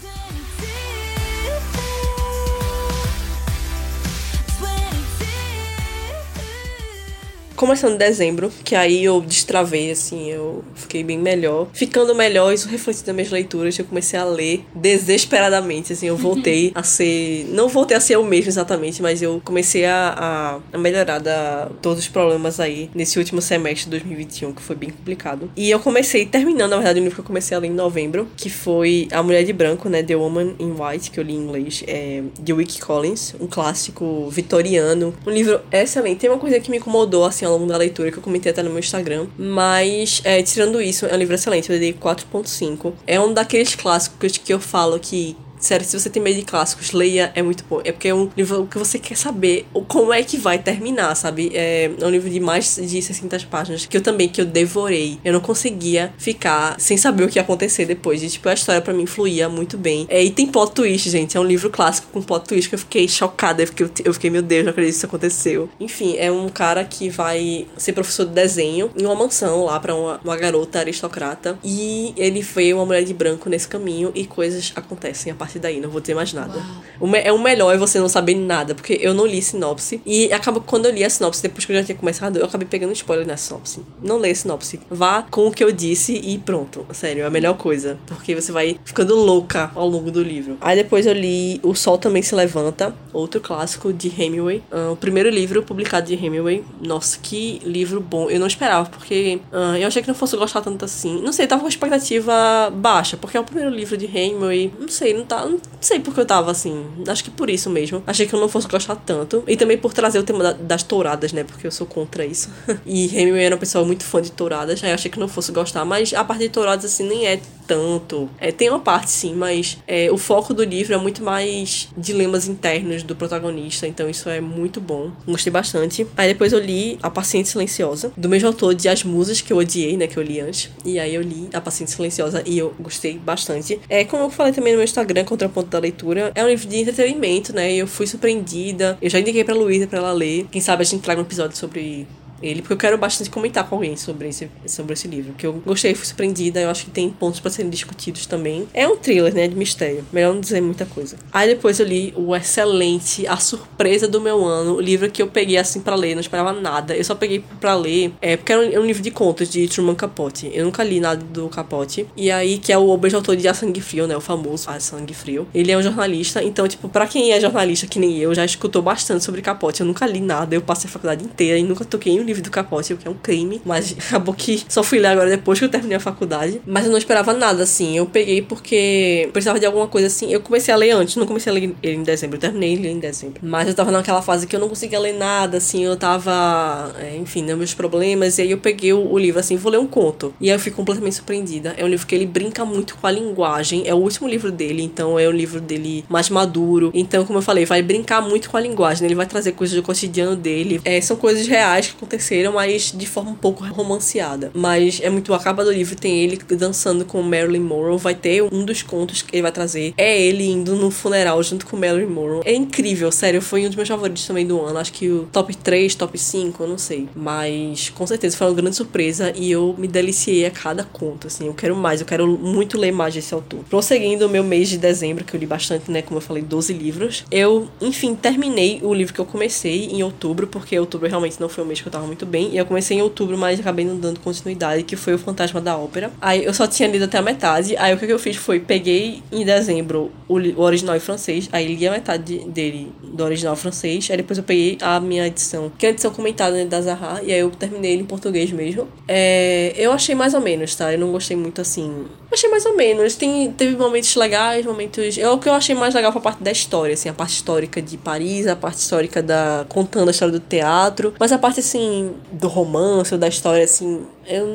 Começando em dezembro, que aí eu destravei, assim, eu fiquei bem melhor. Ficando melhor, isso refletiu nas minhas leituras, eu comecei a ler desesperadamente, assim, eu voltei a ser... Não voltei a ser eu mesmo exatamente, mas eu comecei a, a, a melhorar da, todos os problemas aí nesse último semestre de 2021, que foi bem complicado. E eu comecei, terminando, na verdade, o livro que eu comecei a ler em novembro, que foi A Mulher de Branco, né, The Woman in White, que eu li em inglês, é, de Wick Collins, um clássico vitoriano, um livro excelente. Tem uma coisa que me incomodou, assim, ao longo da leitura, que eu comentei até no meu Instagram, mas, é, tirando isso, é um livro excelente, eu dei 4.5. É um daqueles clássicos que eu falo que Sério, se você tem medo de clássicos, leia, é muito bom. É porque é um livro que você quer saber como é que vai terminar, sabe? É um livro de mais de 60 páginas, que eu também, que eu devorei. Eu não conseguia ficar sem saber o que ia acontecer depois. E, tipo, a história pra mim fluía muito bem. É, e tem plot twist, gente. É um livro clássico com plot twist que eu fiquei chocada. Eu fiquei, eu fiquei meu Deus, não acredito que isso aconteceu. Enfim, é um cara que vai ser professor de desenho em uma mansão lá pra uma, uma garota aristocrata. E ele vê uma mulher de branco nesse caminho e coisas acontecem a partir daí. Não vou dizer mais nada. É o melhor é você não saber nada, porque eu não li sinopse. E acaba quando eu li a sinopse, depois que eu já tinha começado, eu acabei pegando spoiler na sinopse. Não leia sinopse. Vá com o que eu disse e pronto. Sério, é a melhor coisa. Porque você vai ficando louca ao longo do livro. Aí depois eu li O Sol Também Se Levanta, outro clássico de Hemingway. Ah, o primeiro livro publicado de Hemingway. Nossa, que livro bom. Eu não esperava, porque ah, eu achei que não fosse gostar tanto assim. Não sei, tava com expectativa baixa, porque é o primeiro livro de Hemingway. Não sei, não tá. Não sei porque eu tava assim. Acho que por isso mesmo. Achei que eu não fosse gostar tanto. E também por trazer o tema da- das touradas, né? Porque eu sou contra isso. e Hemingway era uma pessoa muito fã de touradas. Aí eu achei que não fosse gostar. Mas a parte de touradas, assim, nem é tanto. É, tem uma parte, sim, mas é, o foco do livro é muito mais dilemas internos do protagonista. Então isso é muito bom. Gostei bastante. Aí depois eu li A Paciente Silenciosa, do mesmo autor de As Musas, que eu odiei, né? Que eu li antes. E aí eu li A Paciente Silenciosa e eu gostei bastante. É, como eu falei também no meu Instagram, Contraponto da Leitura, é um livro de entretenimento, né? Eu fui surpreendida. Eu já indiquei pra Luísa pra ela ler. Quem sabe a gente traga um episódio sobre ele, porque eu quero bastante comentar com alguém sobre esse, sobre esse livro. Que eu gostei, fui surpreendida. Eu acho que tem pontos pra serem discutidos também. É um thriller, né? De mistério. Melhor não dizer muita coisa. Aí depois eu li o excelente A Surpresa do Meu Ano, o livro que eu peguei assim pra ler, não esperava nada. Eu só peguei pra ler, é, porque era um, é um livro de contos de Truman Capote. Eu nunca li nada do Capote. E aí, que é o de autor de A Sangue Frio, né? O famoso A Sangue Frio. Ele é um jornalista, então, tipo, pra quem é jornalista que nem eu, já escutou bastante sobre Capote. Eu nunca li nada, eu passei a faculdade inteira e nunca toquei em um livro do Capote, o que é um crime. Mas acabou que só fui ler agora depois que eu terminei a faculdade. Mas eu não esperava nada, assim. Eu peguei porque precisava de alguma coisa assim. Eu comecei a ler antes, não comecei a ler ele em dezembro. Eu terminei ele em dezembro. Mas eu tava naquela fase que eu não conseguia ler nada, assim. Eu tava, é, enfim, nos meus problemas. E aí eu peguei o, o livro, assim, vou ler um conto. E aí eu fui completamente surpreendida. É um livro que ele brinca muito com a linguagem. É o último livro dele, então é o livro dele mais maduro. Então, como eu falei, vai brincar muito com a linguagem. né? Ele vai trazer coisas do cotidiano dele. É, são coisas reais que aconteceram, mas de forma um pouco romanceada. Mas é muito. A capa do livro tem ele dançando com Marilyn Monroe. Vai ter um dos contos que ele vai trazer. É ele indo no funeral junto com Marilyn Monroe. É incrível, sério. Foi um dos meus favoritos também do ano. Acho que o top 3, top 5, eu não sei. Mas com certeza foi uma grande surpresa e eu me deliciei a cada conto. Assim, eu quero mais, eu quero muito ler mais desse autor. Prosseguindo o meu mês de dezembro, que eu li bastante, né? Como eu falei, 12 livros. Eu, enfim, terminei o livro que eu comecei em outubro, porque outubro realmente não foi um mês que eu tava muito bem. E eu comecei em outubro, mas acabei não dando continuidade, que foi o Fantasma da Ópera. Aí eu só tinha lido até a metade. Aí o que eu fiz foi peguei em dezembro o, o original em francês, aí li a metade dele do original francês. Aí depois eu peguei a minha edição, que é a edição comentada né, da Zahar, e aí eu terminei ele em português mesmo. É, eu achei mais ou menos, tá? Eu não gostei muito assim. Achei mais ou menos. Tem, teve momentos legais, momentos. Eu, o que eu achei mais legal foi a parte da história, assim, a parte histórica de Paris, a parte histórica da. contando a história do teatro. Mas a parte assim, do romance ou da história, assim, eu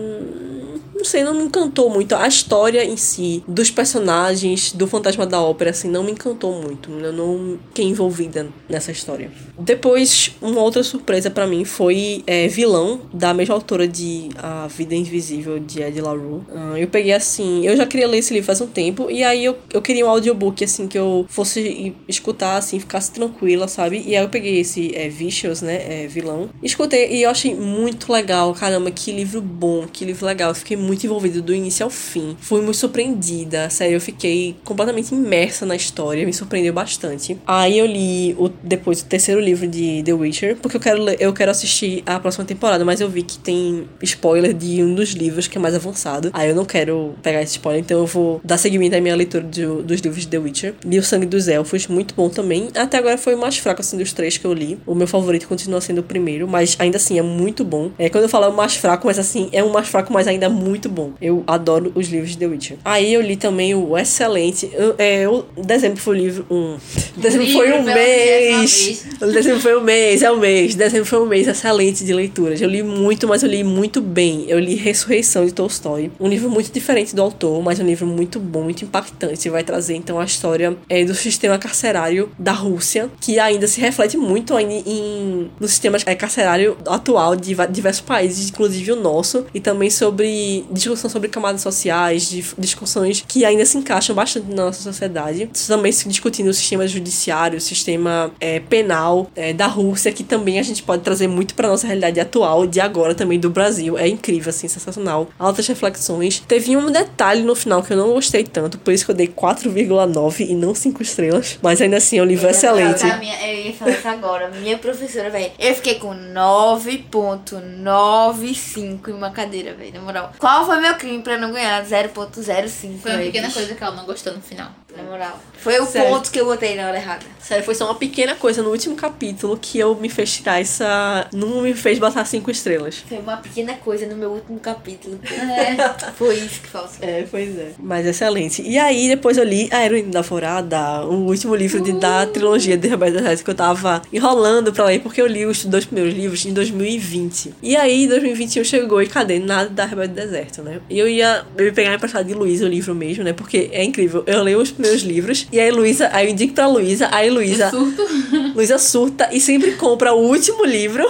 não sei, não me encantou muito. A história em si, dos personagens, do Fantasma da Ópera, assim, não me encantou muito. Eu não fiquei envolvida nessa história. Depois, uma outra surpresa pra mim foi é, Vilão, da mesma autora de A Vida Invisível, de Ed LaRue. Ah, eu peguei assim, eu já queria ler esse livro faz um tempo, e aí eu, eu queria um audiobook, assim, que eu fosse escutar, assim, ficasse tranquila, sabe? E aí eu peguei esse é, Vicious, né, é, Vilão, escutei e eu achei muito legal, caramba, que livro bom, que livro legal. Eu fiquei muito envolvida do início ao fim. Fui muito surpreendida, sério, eu fiquei completamente imersa na história, me surpreendeu bastante. Aí eu li o, depois o terceiro livro de The Witcher, porque eu quero, eu quero assistir a próxima temporada, mas eu vi que tem spoiler de um dos livros que é mais avançado. Aí eu não quero pegar esse spoiler, então eu vou dar seguimento à minha leitura do- dos livros de The Witcher. Li O Sangue dos Elfos, muito bom também. Até agora foi o mais fraco assim dos três que eu li. O meu favorito continua sendo o primeiro, mas ainda assim é muito bom. É quando eu falo mais fraco, mas assim, é o mais fraco, mas ainda muito bom. Eu adoro os livros de The Witcher. Aí eu li também o excelente. Eu, é, o dezembro foi o livro. Um, dezembro foi um mês. Dezembro foi um mês, é um mês. Dezembro foi um mês excelente de leituras. Eu li muito, mas eu li muito bem. Eu li Ressurreição de Tolstói. Um livro muito diferente do autor, mas um livro muito bom, muito impactante. Vai trazer então a história é, do sistema carcerário da Rússia, que ainda se reflete muito ainda em, no sistema é, carcerário atual de diversos países, inclusive o nosso, e também sobre discussão sobre camadas sociais, discussões que ainda se encaixam bastante na nossa sociedade. Também se discutindo o sistema judiciário, o sistema é, penal é, da Rússia, que também a gente pode trazer muito para nossa realidade atual, de agora também do Brasil. É incrível, assim, sensacional. Altas reflexões. Teve um detalhe no final que eu não gostei tanto, por isso que eu dei 4,9 e não 5 estrelas. Mas ainda assim, é um livro excelente. A minha, eu ia falar isso agora. Minha professora, velho. Eu fiquei com 9.95 em uma cadeira, velho. Na moral. Qual foi meu crime pra não ganhar 0.05? Foi uma pequena coisa que ela não gostou no final. Na moral. Foi o Sério. ponto que eu botei na hora errada. Sério, foi só uma pequena coisa no último capítulo que eu me fez tirar essa. Não me fez botar 5 estrelas. Foi uma pequena coisa no meu último capítulo. Foi isso que faltou. É, pois é. Mas excelente. E aí, depois eu li A Heroína da Forada, o último livro de, da trilogia de Roberto Reis que eu tava enrolando pra ler, porque eu li os dois primeiros livros em 2020. E aí, 2021 chegou e cadê? Nada da Rebelde do Deserto, né? E eu ia, eu ia pegar emprestado de Luísa o livro mesmo, né? Porque é incrível. Eu leio os primeiros livros, e aí Luísa, aí eu indico pra Luísa, aí Luísa. Surto. Luísa surta e sempre compra o último livro.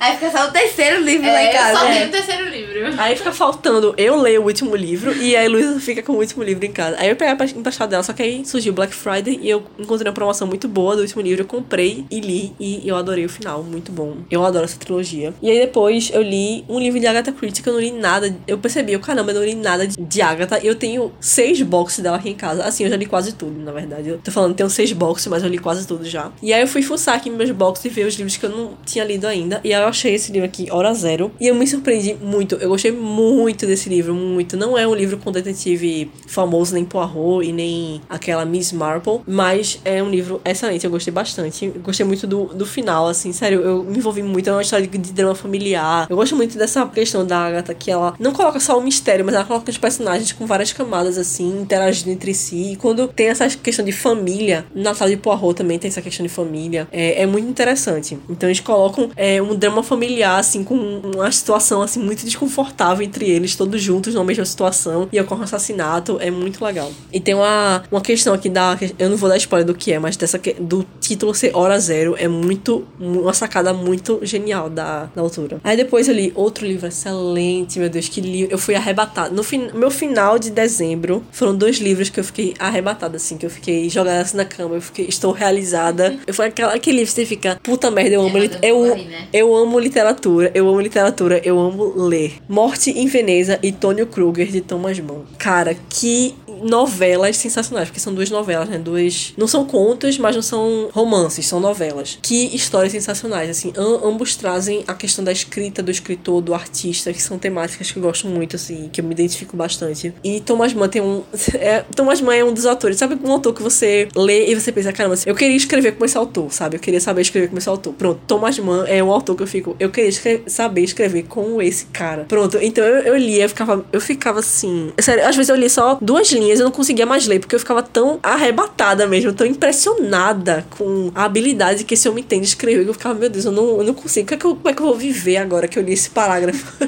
Aí fica só o terceiro livro lá em É, eu casa. só li o terceiro livro. Aí fica faltando eu ler o último livro e aí Luísa fica com o último livro em casa. Aí eu peguei pra emprestar dela, só que aí surgiu Black Friday e eu encontrei uma promoção muito boa do último livro. Eu comprei e li e eu adorei o final, muito bom. Eu adoro essa trilogia. E aí depois eu li um livro de Agatha Christie que eu não li nada. Eu percebi, eu, caramba, eu não li nada de, de Agatha. Eu tenho seis boxes dela aqui em casa. Assim, eu já li quase tudo, na verdade. Eu tô falando, tenho seis boxes, mas eu li quase tudo já. E aí eu fui fuçar aqui meus boxes e ver os livros que eu não tinha lido ainda. E aí eu achei esse livro aqui, Hora Zero. E eu me surpreendi muito. Eu gostei muito desse livro, muito. Não é um livro com detetive famoso, nem Poirot e nem aquela Miss Marple. Mas é um livro excelente. Eu gostei bastante. Eu gostei muito do, do final, assim. Sério, eu me envolvi muito. É uma história de drama familiar. Eu gosto muito dessa questão da Agatha, que ela não coloca só o mistério, mas ela coloca os personagens com várias camadas, assim, interagindo entre si. E quando tem essa questão de família, Natal de Poirot também tem essa questão de família. É, é muito interessante. Então eles colocam é, um drama familiar, assim, com uma situação, assim, muito desconfortável entre eles, todos juntos na mesma situação. E ocorre um assassinato. É muito legal. E tem uma, uma questão aqui da. Eu não vou dar spoiler do que é, mas dessa do título ser Hora Zero é muito. Uma sacada muito genial da, da. Aí depois eu li outro livro excelente, meu Deus, que livro. Eu fui arrebatada. No fin, meu final de dezembro foram dois livros que eu fiquei arrebatada, assim, que eu fiquei jogada assim na cama. Eu fiquei, estou realizada. Eu fui aquela, aquele livro você fica, puta merda, eu amo, É, lit- Madame eu, Bovary, né? eu amo literatura, eu amo literatura, eu amo ler. Morte em Veneza e Tônio Kruger de Thomas Mann. Cara, que novelas sensacionais, porque são duas novelas, né? Duas. Não são contos, mas não são romances, são novelas. Que histórias sensacionais, assim. am- ambos trazem a questão da escrita do escritor, do artista, que são temáticas que eu gosto muito, assim, que eu me identifico bastante. E Thomas Mann tem um. É, Thomas Mann é um dos autores. Sabe um autor que você lê e você pensa, caramba, eu queria escrever como esse autor, sabe? Eu queria saber escrever como esse autor. Pronto, Thomas Mann é um autor que eu fico. Eu queria saber escrever como esse cara. Pronto, então eu, eu lia, eu ficava, eu ficava assim. Sério, às vezes eu li só duas linhas, eu não conseguia mais ler, porque eu ficava tão arrebatada mesmo, tão impressionada com a habilidade que esse homem tem de escrever. que Eu ficava, meu Deus, eu não, eu não consigo. Como é, que eu, como é que eu vou viver agora que eu li esse parágrafo?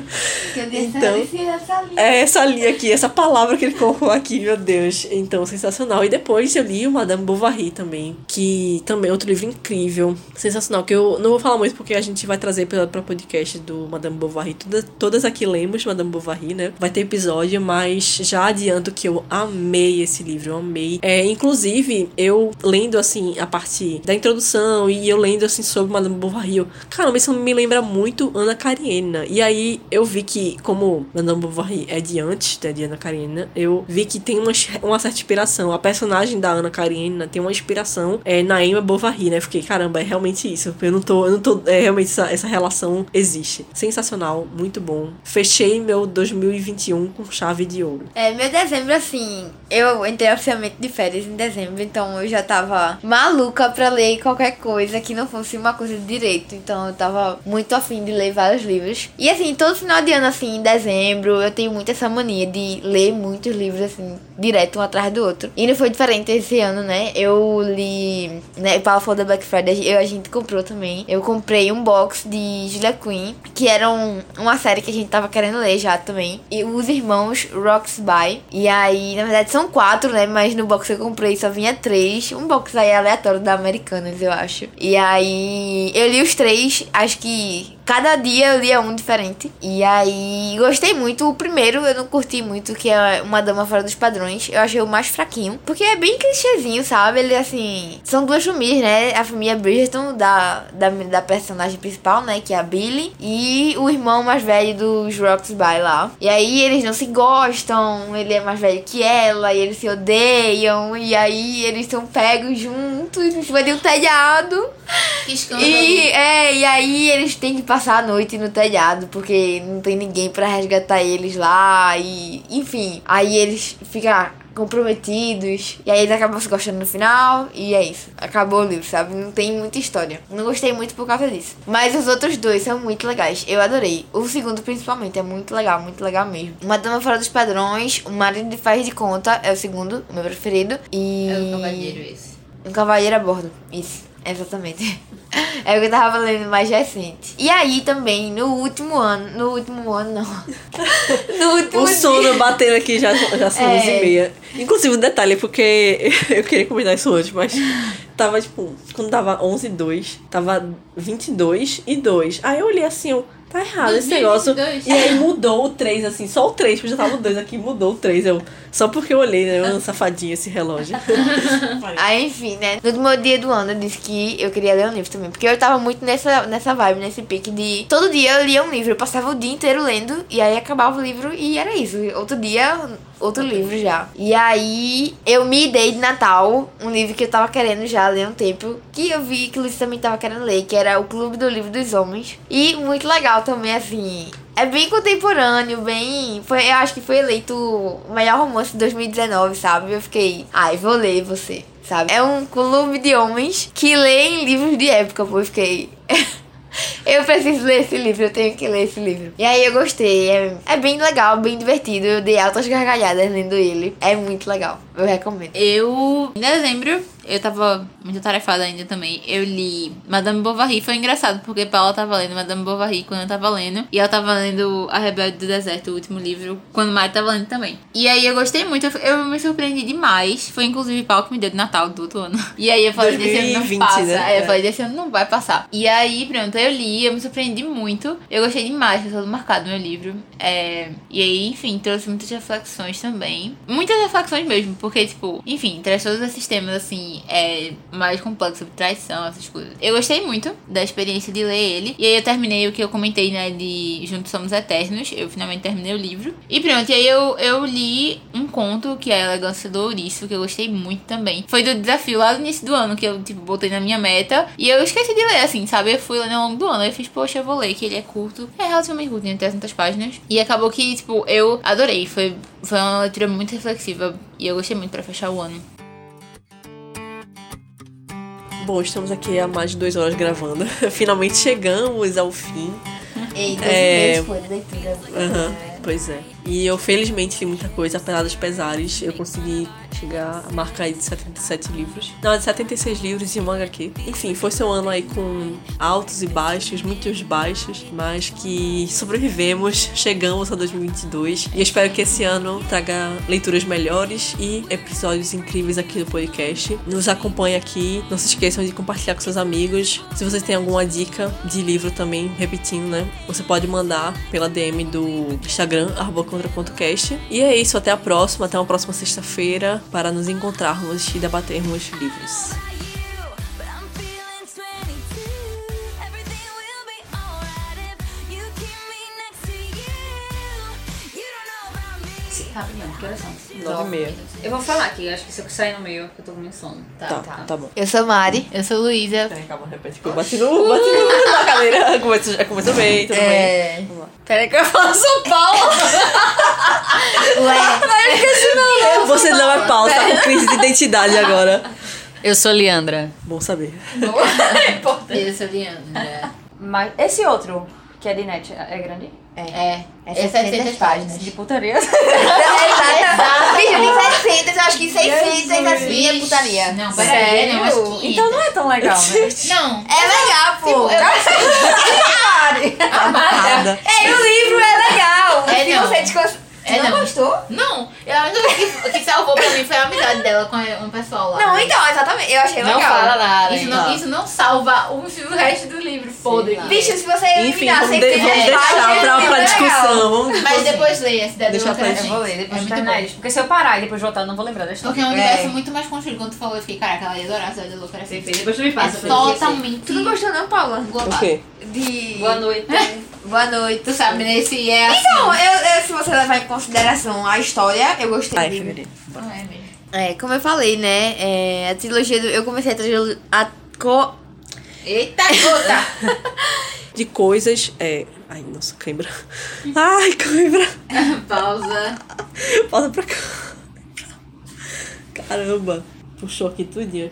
Então- essa linha. É essa linha aqui, essa palavra que ele colocou aqui, meu Deus. Então, sensacional. E depois eu li o Madame Bovary também, que também é outro livro incrível, sensacional, que eu não vou falar muito porque a gente vai trazer para o podcast do Madame Bovary. Todas, todas aqui lemos Madame Bovary, né? Vai ter episódio, mas já adianto que eu amei esse livro, eu amei. É, inclusive, eu lendo assim a parte da introdução e eu lendo assim sobre Madame Bovary, eu, caramba, isso me lembra muito Ana Karenina. E aí eu vi que, como Madame Bovary é de antes né, de Ana Karenina, eu vi que tem uma, uma certa inspiração. A personagem da Ana Karenina tem uma inspiração é, na Emma Bovary, né? Fiquei, caramba, é realmente isso. Eu não tô, eu não tô, é realmente essa, essa relação existe. Sensacional, muito bom. Fechei meu 2021 com chave de ouro. É, meu dezembro, assim, eu entrei oficialmente de férias em dezembro, então eu já tava maluca pra ler qualquer coisa que não fosse uma coisa de direito. Então eu tava muito afim de ler vários livros. E assim, todo final de ano, assim, em dezembro, eu tenho muito essa mania de ler muitos livros, assim, direto um atrás do outro. E não foi diferente esse ano, né? Eu li, né, Paula falou da Black Friday, eu, a gente comprou também. Eu comprei um box de Julia Quinn, que era um, uma série que a gente tava querendo ler já também. E os irmãos Roxby. E aí, na verdade, são quatro, né? Mas no box que eu comprei só vinha três. Um box aí aleatório da Americanas, eu acho. E aí, eu li os três, acho que cada dia eu lia um diferente. E aí, gostei muito. O primeiro eu não curti muito, que é Uma Dama Fora dos Padrões. Eu achei o mais fraquinho. Porque é bem clichêzinho, sabe? Ele, assim... São duas famílias, né? A família Bridgerton, da, da, da personagem principal, né? Que é a Billy. E o irmão mais velho dos Roxby lá. E aí, eles não se gostam. Ele é mais velho que ela. E eles se odeiam. E aí, eles são pegos juntos em cima de um telhado. Que escândalo. E, é, e aí eles têm que passar a noite no telhado, porque não tem ninguém pra resgatar eles lá. E, enfim, aí eles ficam comprometidos. E aí eles acabam se gostando no final. E é isso. Acabou o livro, sabe? Não tem muita história. Não gostei muito por causa disso. Mas os outros dois são muito legais. Eu adorei. O segundo, principalmente, é muito legal, muito legal mesmo. Uma Dama Fora dos Padrões, O Marido de Faz de Conta é o segundo, o meu preferido. E. É o cavalheiro esse. Um cavalheiro a bordo. Isso, exatamente. É o que eu tava lendo mais recente. E aí também, no último ano. No último ano, não. No último O dia- sono batendo aqui já, já são É. 11 e meia. Inclusive, um detalhe, porque eu queria comentar isso hoje, mas tava, tipo, quando tava 11 e 2, tava 22 e 2. Aí eu olhei assim, eu, tá errado esse negócio. 22. E aí mudou o 3, assim, só o 3, porque já tava o 2 aqui, mudou o 3. Eu, só porque eu olhei, né? Eu, safadinha esse relógio. Aí, enfim, né? No último dia do ano eu disse que eu queria ler um livro também. Porque eu tava muito nessa, nessa vibe, nesse pique de. Todo dia eu lia um livro. Eu passava o dia inteiro lendo. E aí acabava o livro e era isso. Outro dia, outro livro já. E aí eu me dei de Natal um livro que eu tava querendo já ler um tempo. Que eu vi que o Luiz também tava querendo ler. Que era O Clube do Livro dos Homens. E muito legal também, assim. É bem contemporâneo, bem. Foi, eu acho que foi eleito o melhor romance de 2019, sabe? Eu fiquei, ai, vou ler você, sabe? É um clube de homens que leem livros de época, pô. Eu fiquei. Eu preciso ler esse livro, eu tenho que ler esse livro. E aí eu gostei, é, é bem legal, bem divertido. Eu dei altas gargalhadas lendo ele. É muito legal, eu recomendo. Eu, em dezembro, eu tava muito tarefada ainda também. Eu li Madame Bovary. Foi engraçado, porque Paula tava lendo Madame Bovary quando eu tava lendo. E ela tava lendo A Rebelde do Deserto, o último livro, quando Mari tava lendo também. E aí eu gostei muito, eu, eu me surpreendi demais. Foi inclusive Paula que me deu de Natal do outro ano. E aí eu falei, desse ano 2020, não passa. né? É, eu falei, desse ano não vai passar. E aí, pronto, eu li, eu me surpreendi muito. Eu gostei demais, foi todo marcado meu livro. É, e aí, enfim, trouxe muitas reflexões também. Muitas reflexões mesmo, porque, tipo, enfim, traz todos esses temas, assim, é, mais complexos sobre traição, essas coisas. Eu gostei muito da experiência de ler ele. E aí eu terminei o que eu comentei, né, de Juntos Somos Eternos. Eu finalmente terminei o livro. E pronto, e aí eu, eu li um conto que é A Elegância do Ouriço, que eu gostei muito também. Foi do desafio lá no início do ano, que eu, tipo, botei na minha meta. E eu esqueci de ler, assim, sabe? Eu fui lendo ao longo do ano. Eu fiz, poxa, eu vou ler, que ele é curto. É relativamente curto, tem 300 páginas. E acabou que, tipo, eu adorei. Foi, foi uma leitura muito reflexiva. E eu gostei muito pra fechar o ano. Bom, estamos aqui há mais de duas horas gravando. Finalmente chegamos ao fim. Eita, É. esse mês foi leitura. Aham, pois é. E eu felizmente li muita coisa, apesar dos pesares, eu consegui chegar a marcar aí de 77 livros. Não, de 76 livros e uma HQ. Enfim, foi seu ano aí com altos e baixos, muitos baixos, mas que sobrevivemos, chegamos a 2022 e espero que esse ano traga leituras melhores e episódios incríveis aqui do podcast. Nos acompanhe aqui, não se esqueçam de compartilhar com seus amigos. Se vocês têm alguma dica de livro também, repetindo, né? Você pode mandar pela DM do Instagram, arroba E é isso, até a próxima, até uma próxima sexta-feira, para nos encontrarmos e debatermos livros. Que horas são? Nove e meia. Eu vou falar aqui, acho que se eu sair no meio, eu tô com muito sono. Tá, tá, bom. Eu sou Mari. Eu sou Luísa. Peraí, calma, repete que eu bati no, bati no, na cadeira. Começou, já começou bem, tudo bem. É. Vamos lá. Peraí que eu falo São Paulo. Ué. Você não é Paulo, tá com crise de identidade agora. Eu sou Leandra. Bom saber. Eu sou Leandra. Mas esse outro, que é de net, é grande? É. É É 700 páginas. De putaria. Exato. Bicho, tem 600, eu acho que 600 assim é putaria. Não, peraí, não, acho que Então não é tão legal, né? Não. É legal, pô. Nada. É, e o livro é legal. É, Se não. você descons... É, não, não. gostou? Não, eu acho que o que salvou pra mim foi a amizade dela com um pessoal lá. Não, então, exatamente. Eu achei Não legal. fala nada. Isso não, Tá. isso não salva o, o resto do livro, foda-se. Bicho, se você Enfim, eliminar vamos, de- 600 vamos deixar páginas, pra, pra é discussão. Vamos Mas depois leia, se der Deixa dúvida, pra gente. Eu vou ler, depois É de muito terminar isso. Porque se eu parar e depois voltar, eu não vou lembrar da história. Porque é um universo É. muito mais construído. Quando tu falou, eu fiquei, caraca, ela ia adorar a da louca. Era assim. Perfeito, depois tu me É passa. esquecer. totalmente Tu não gostou não, Paula? O quê? De... Boa noite. Boa noite. Tu sabe, né? Esse é assim. Então, eu, eu- se você levar em consideração a história, eu gostei. Ai. Não é mesmo. É, como eu falei, né? é, a trilogia do. Eu comecei a trilogia. A co... Eita, gota! De coisas. É. Ai, nossa, cãibra. Ai, cãibra. Pausa. Volta pra cá. Caramba. Puxou aqui tudinho.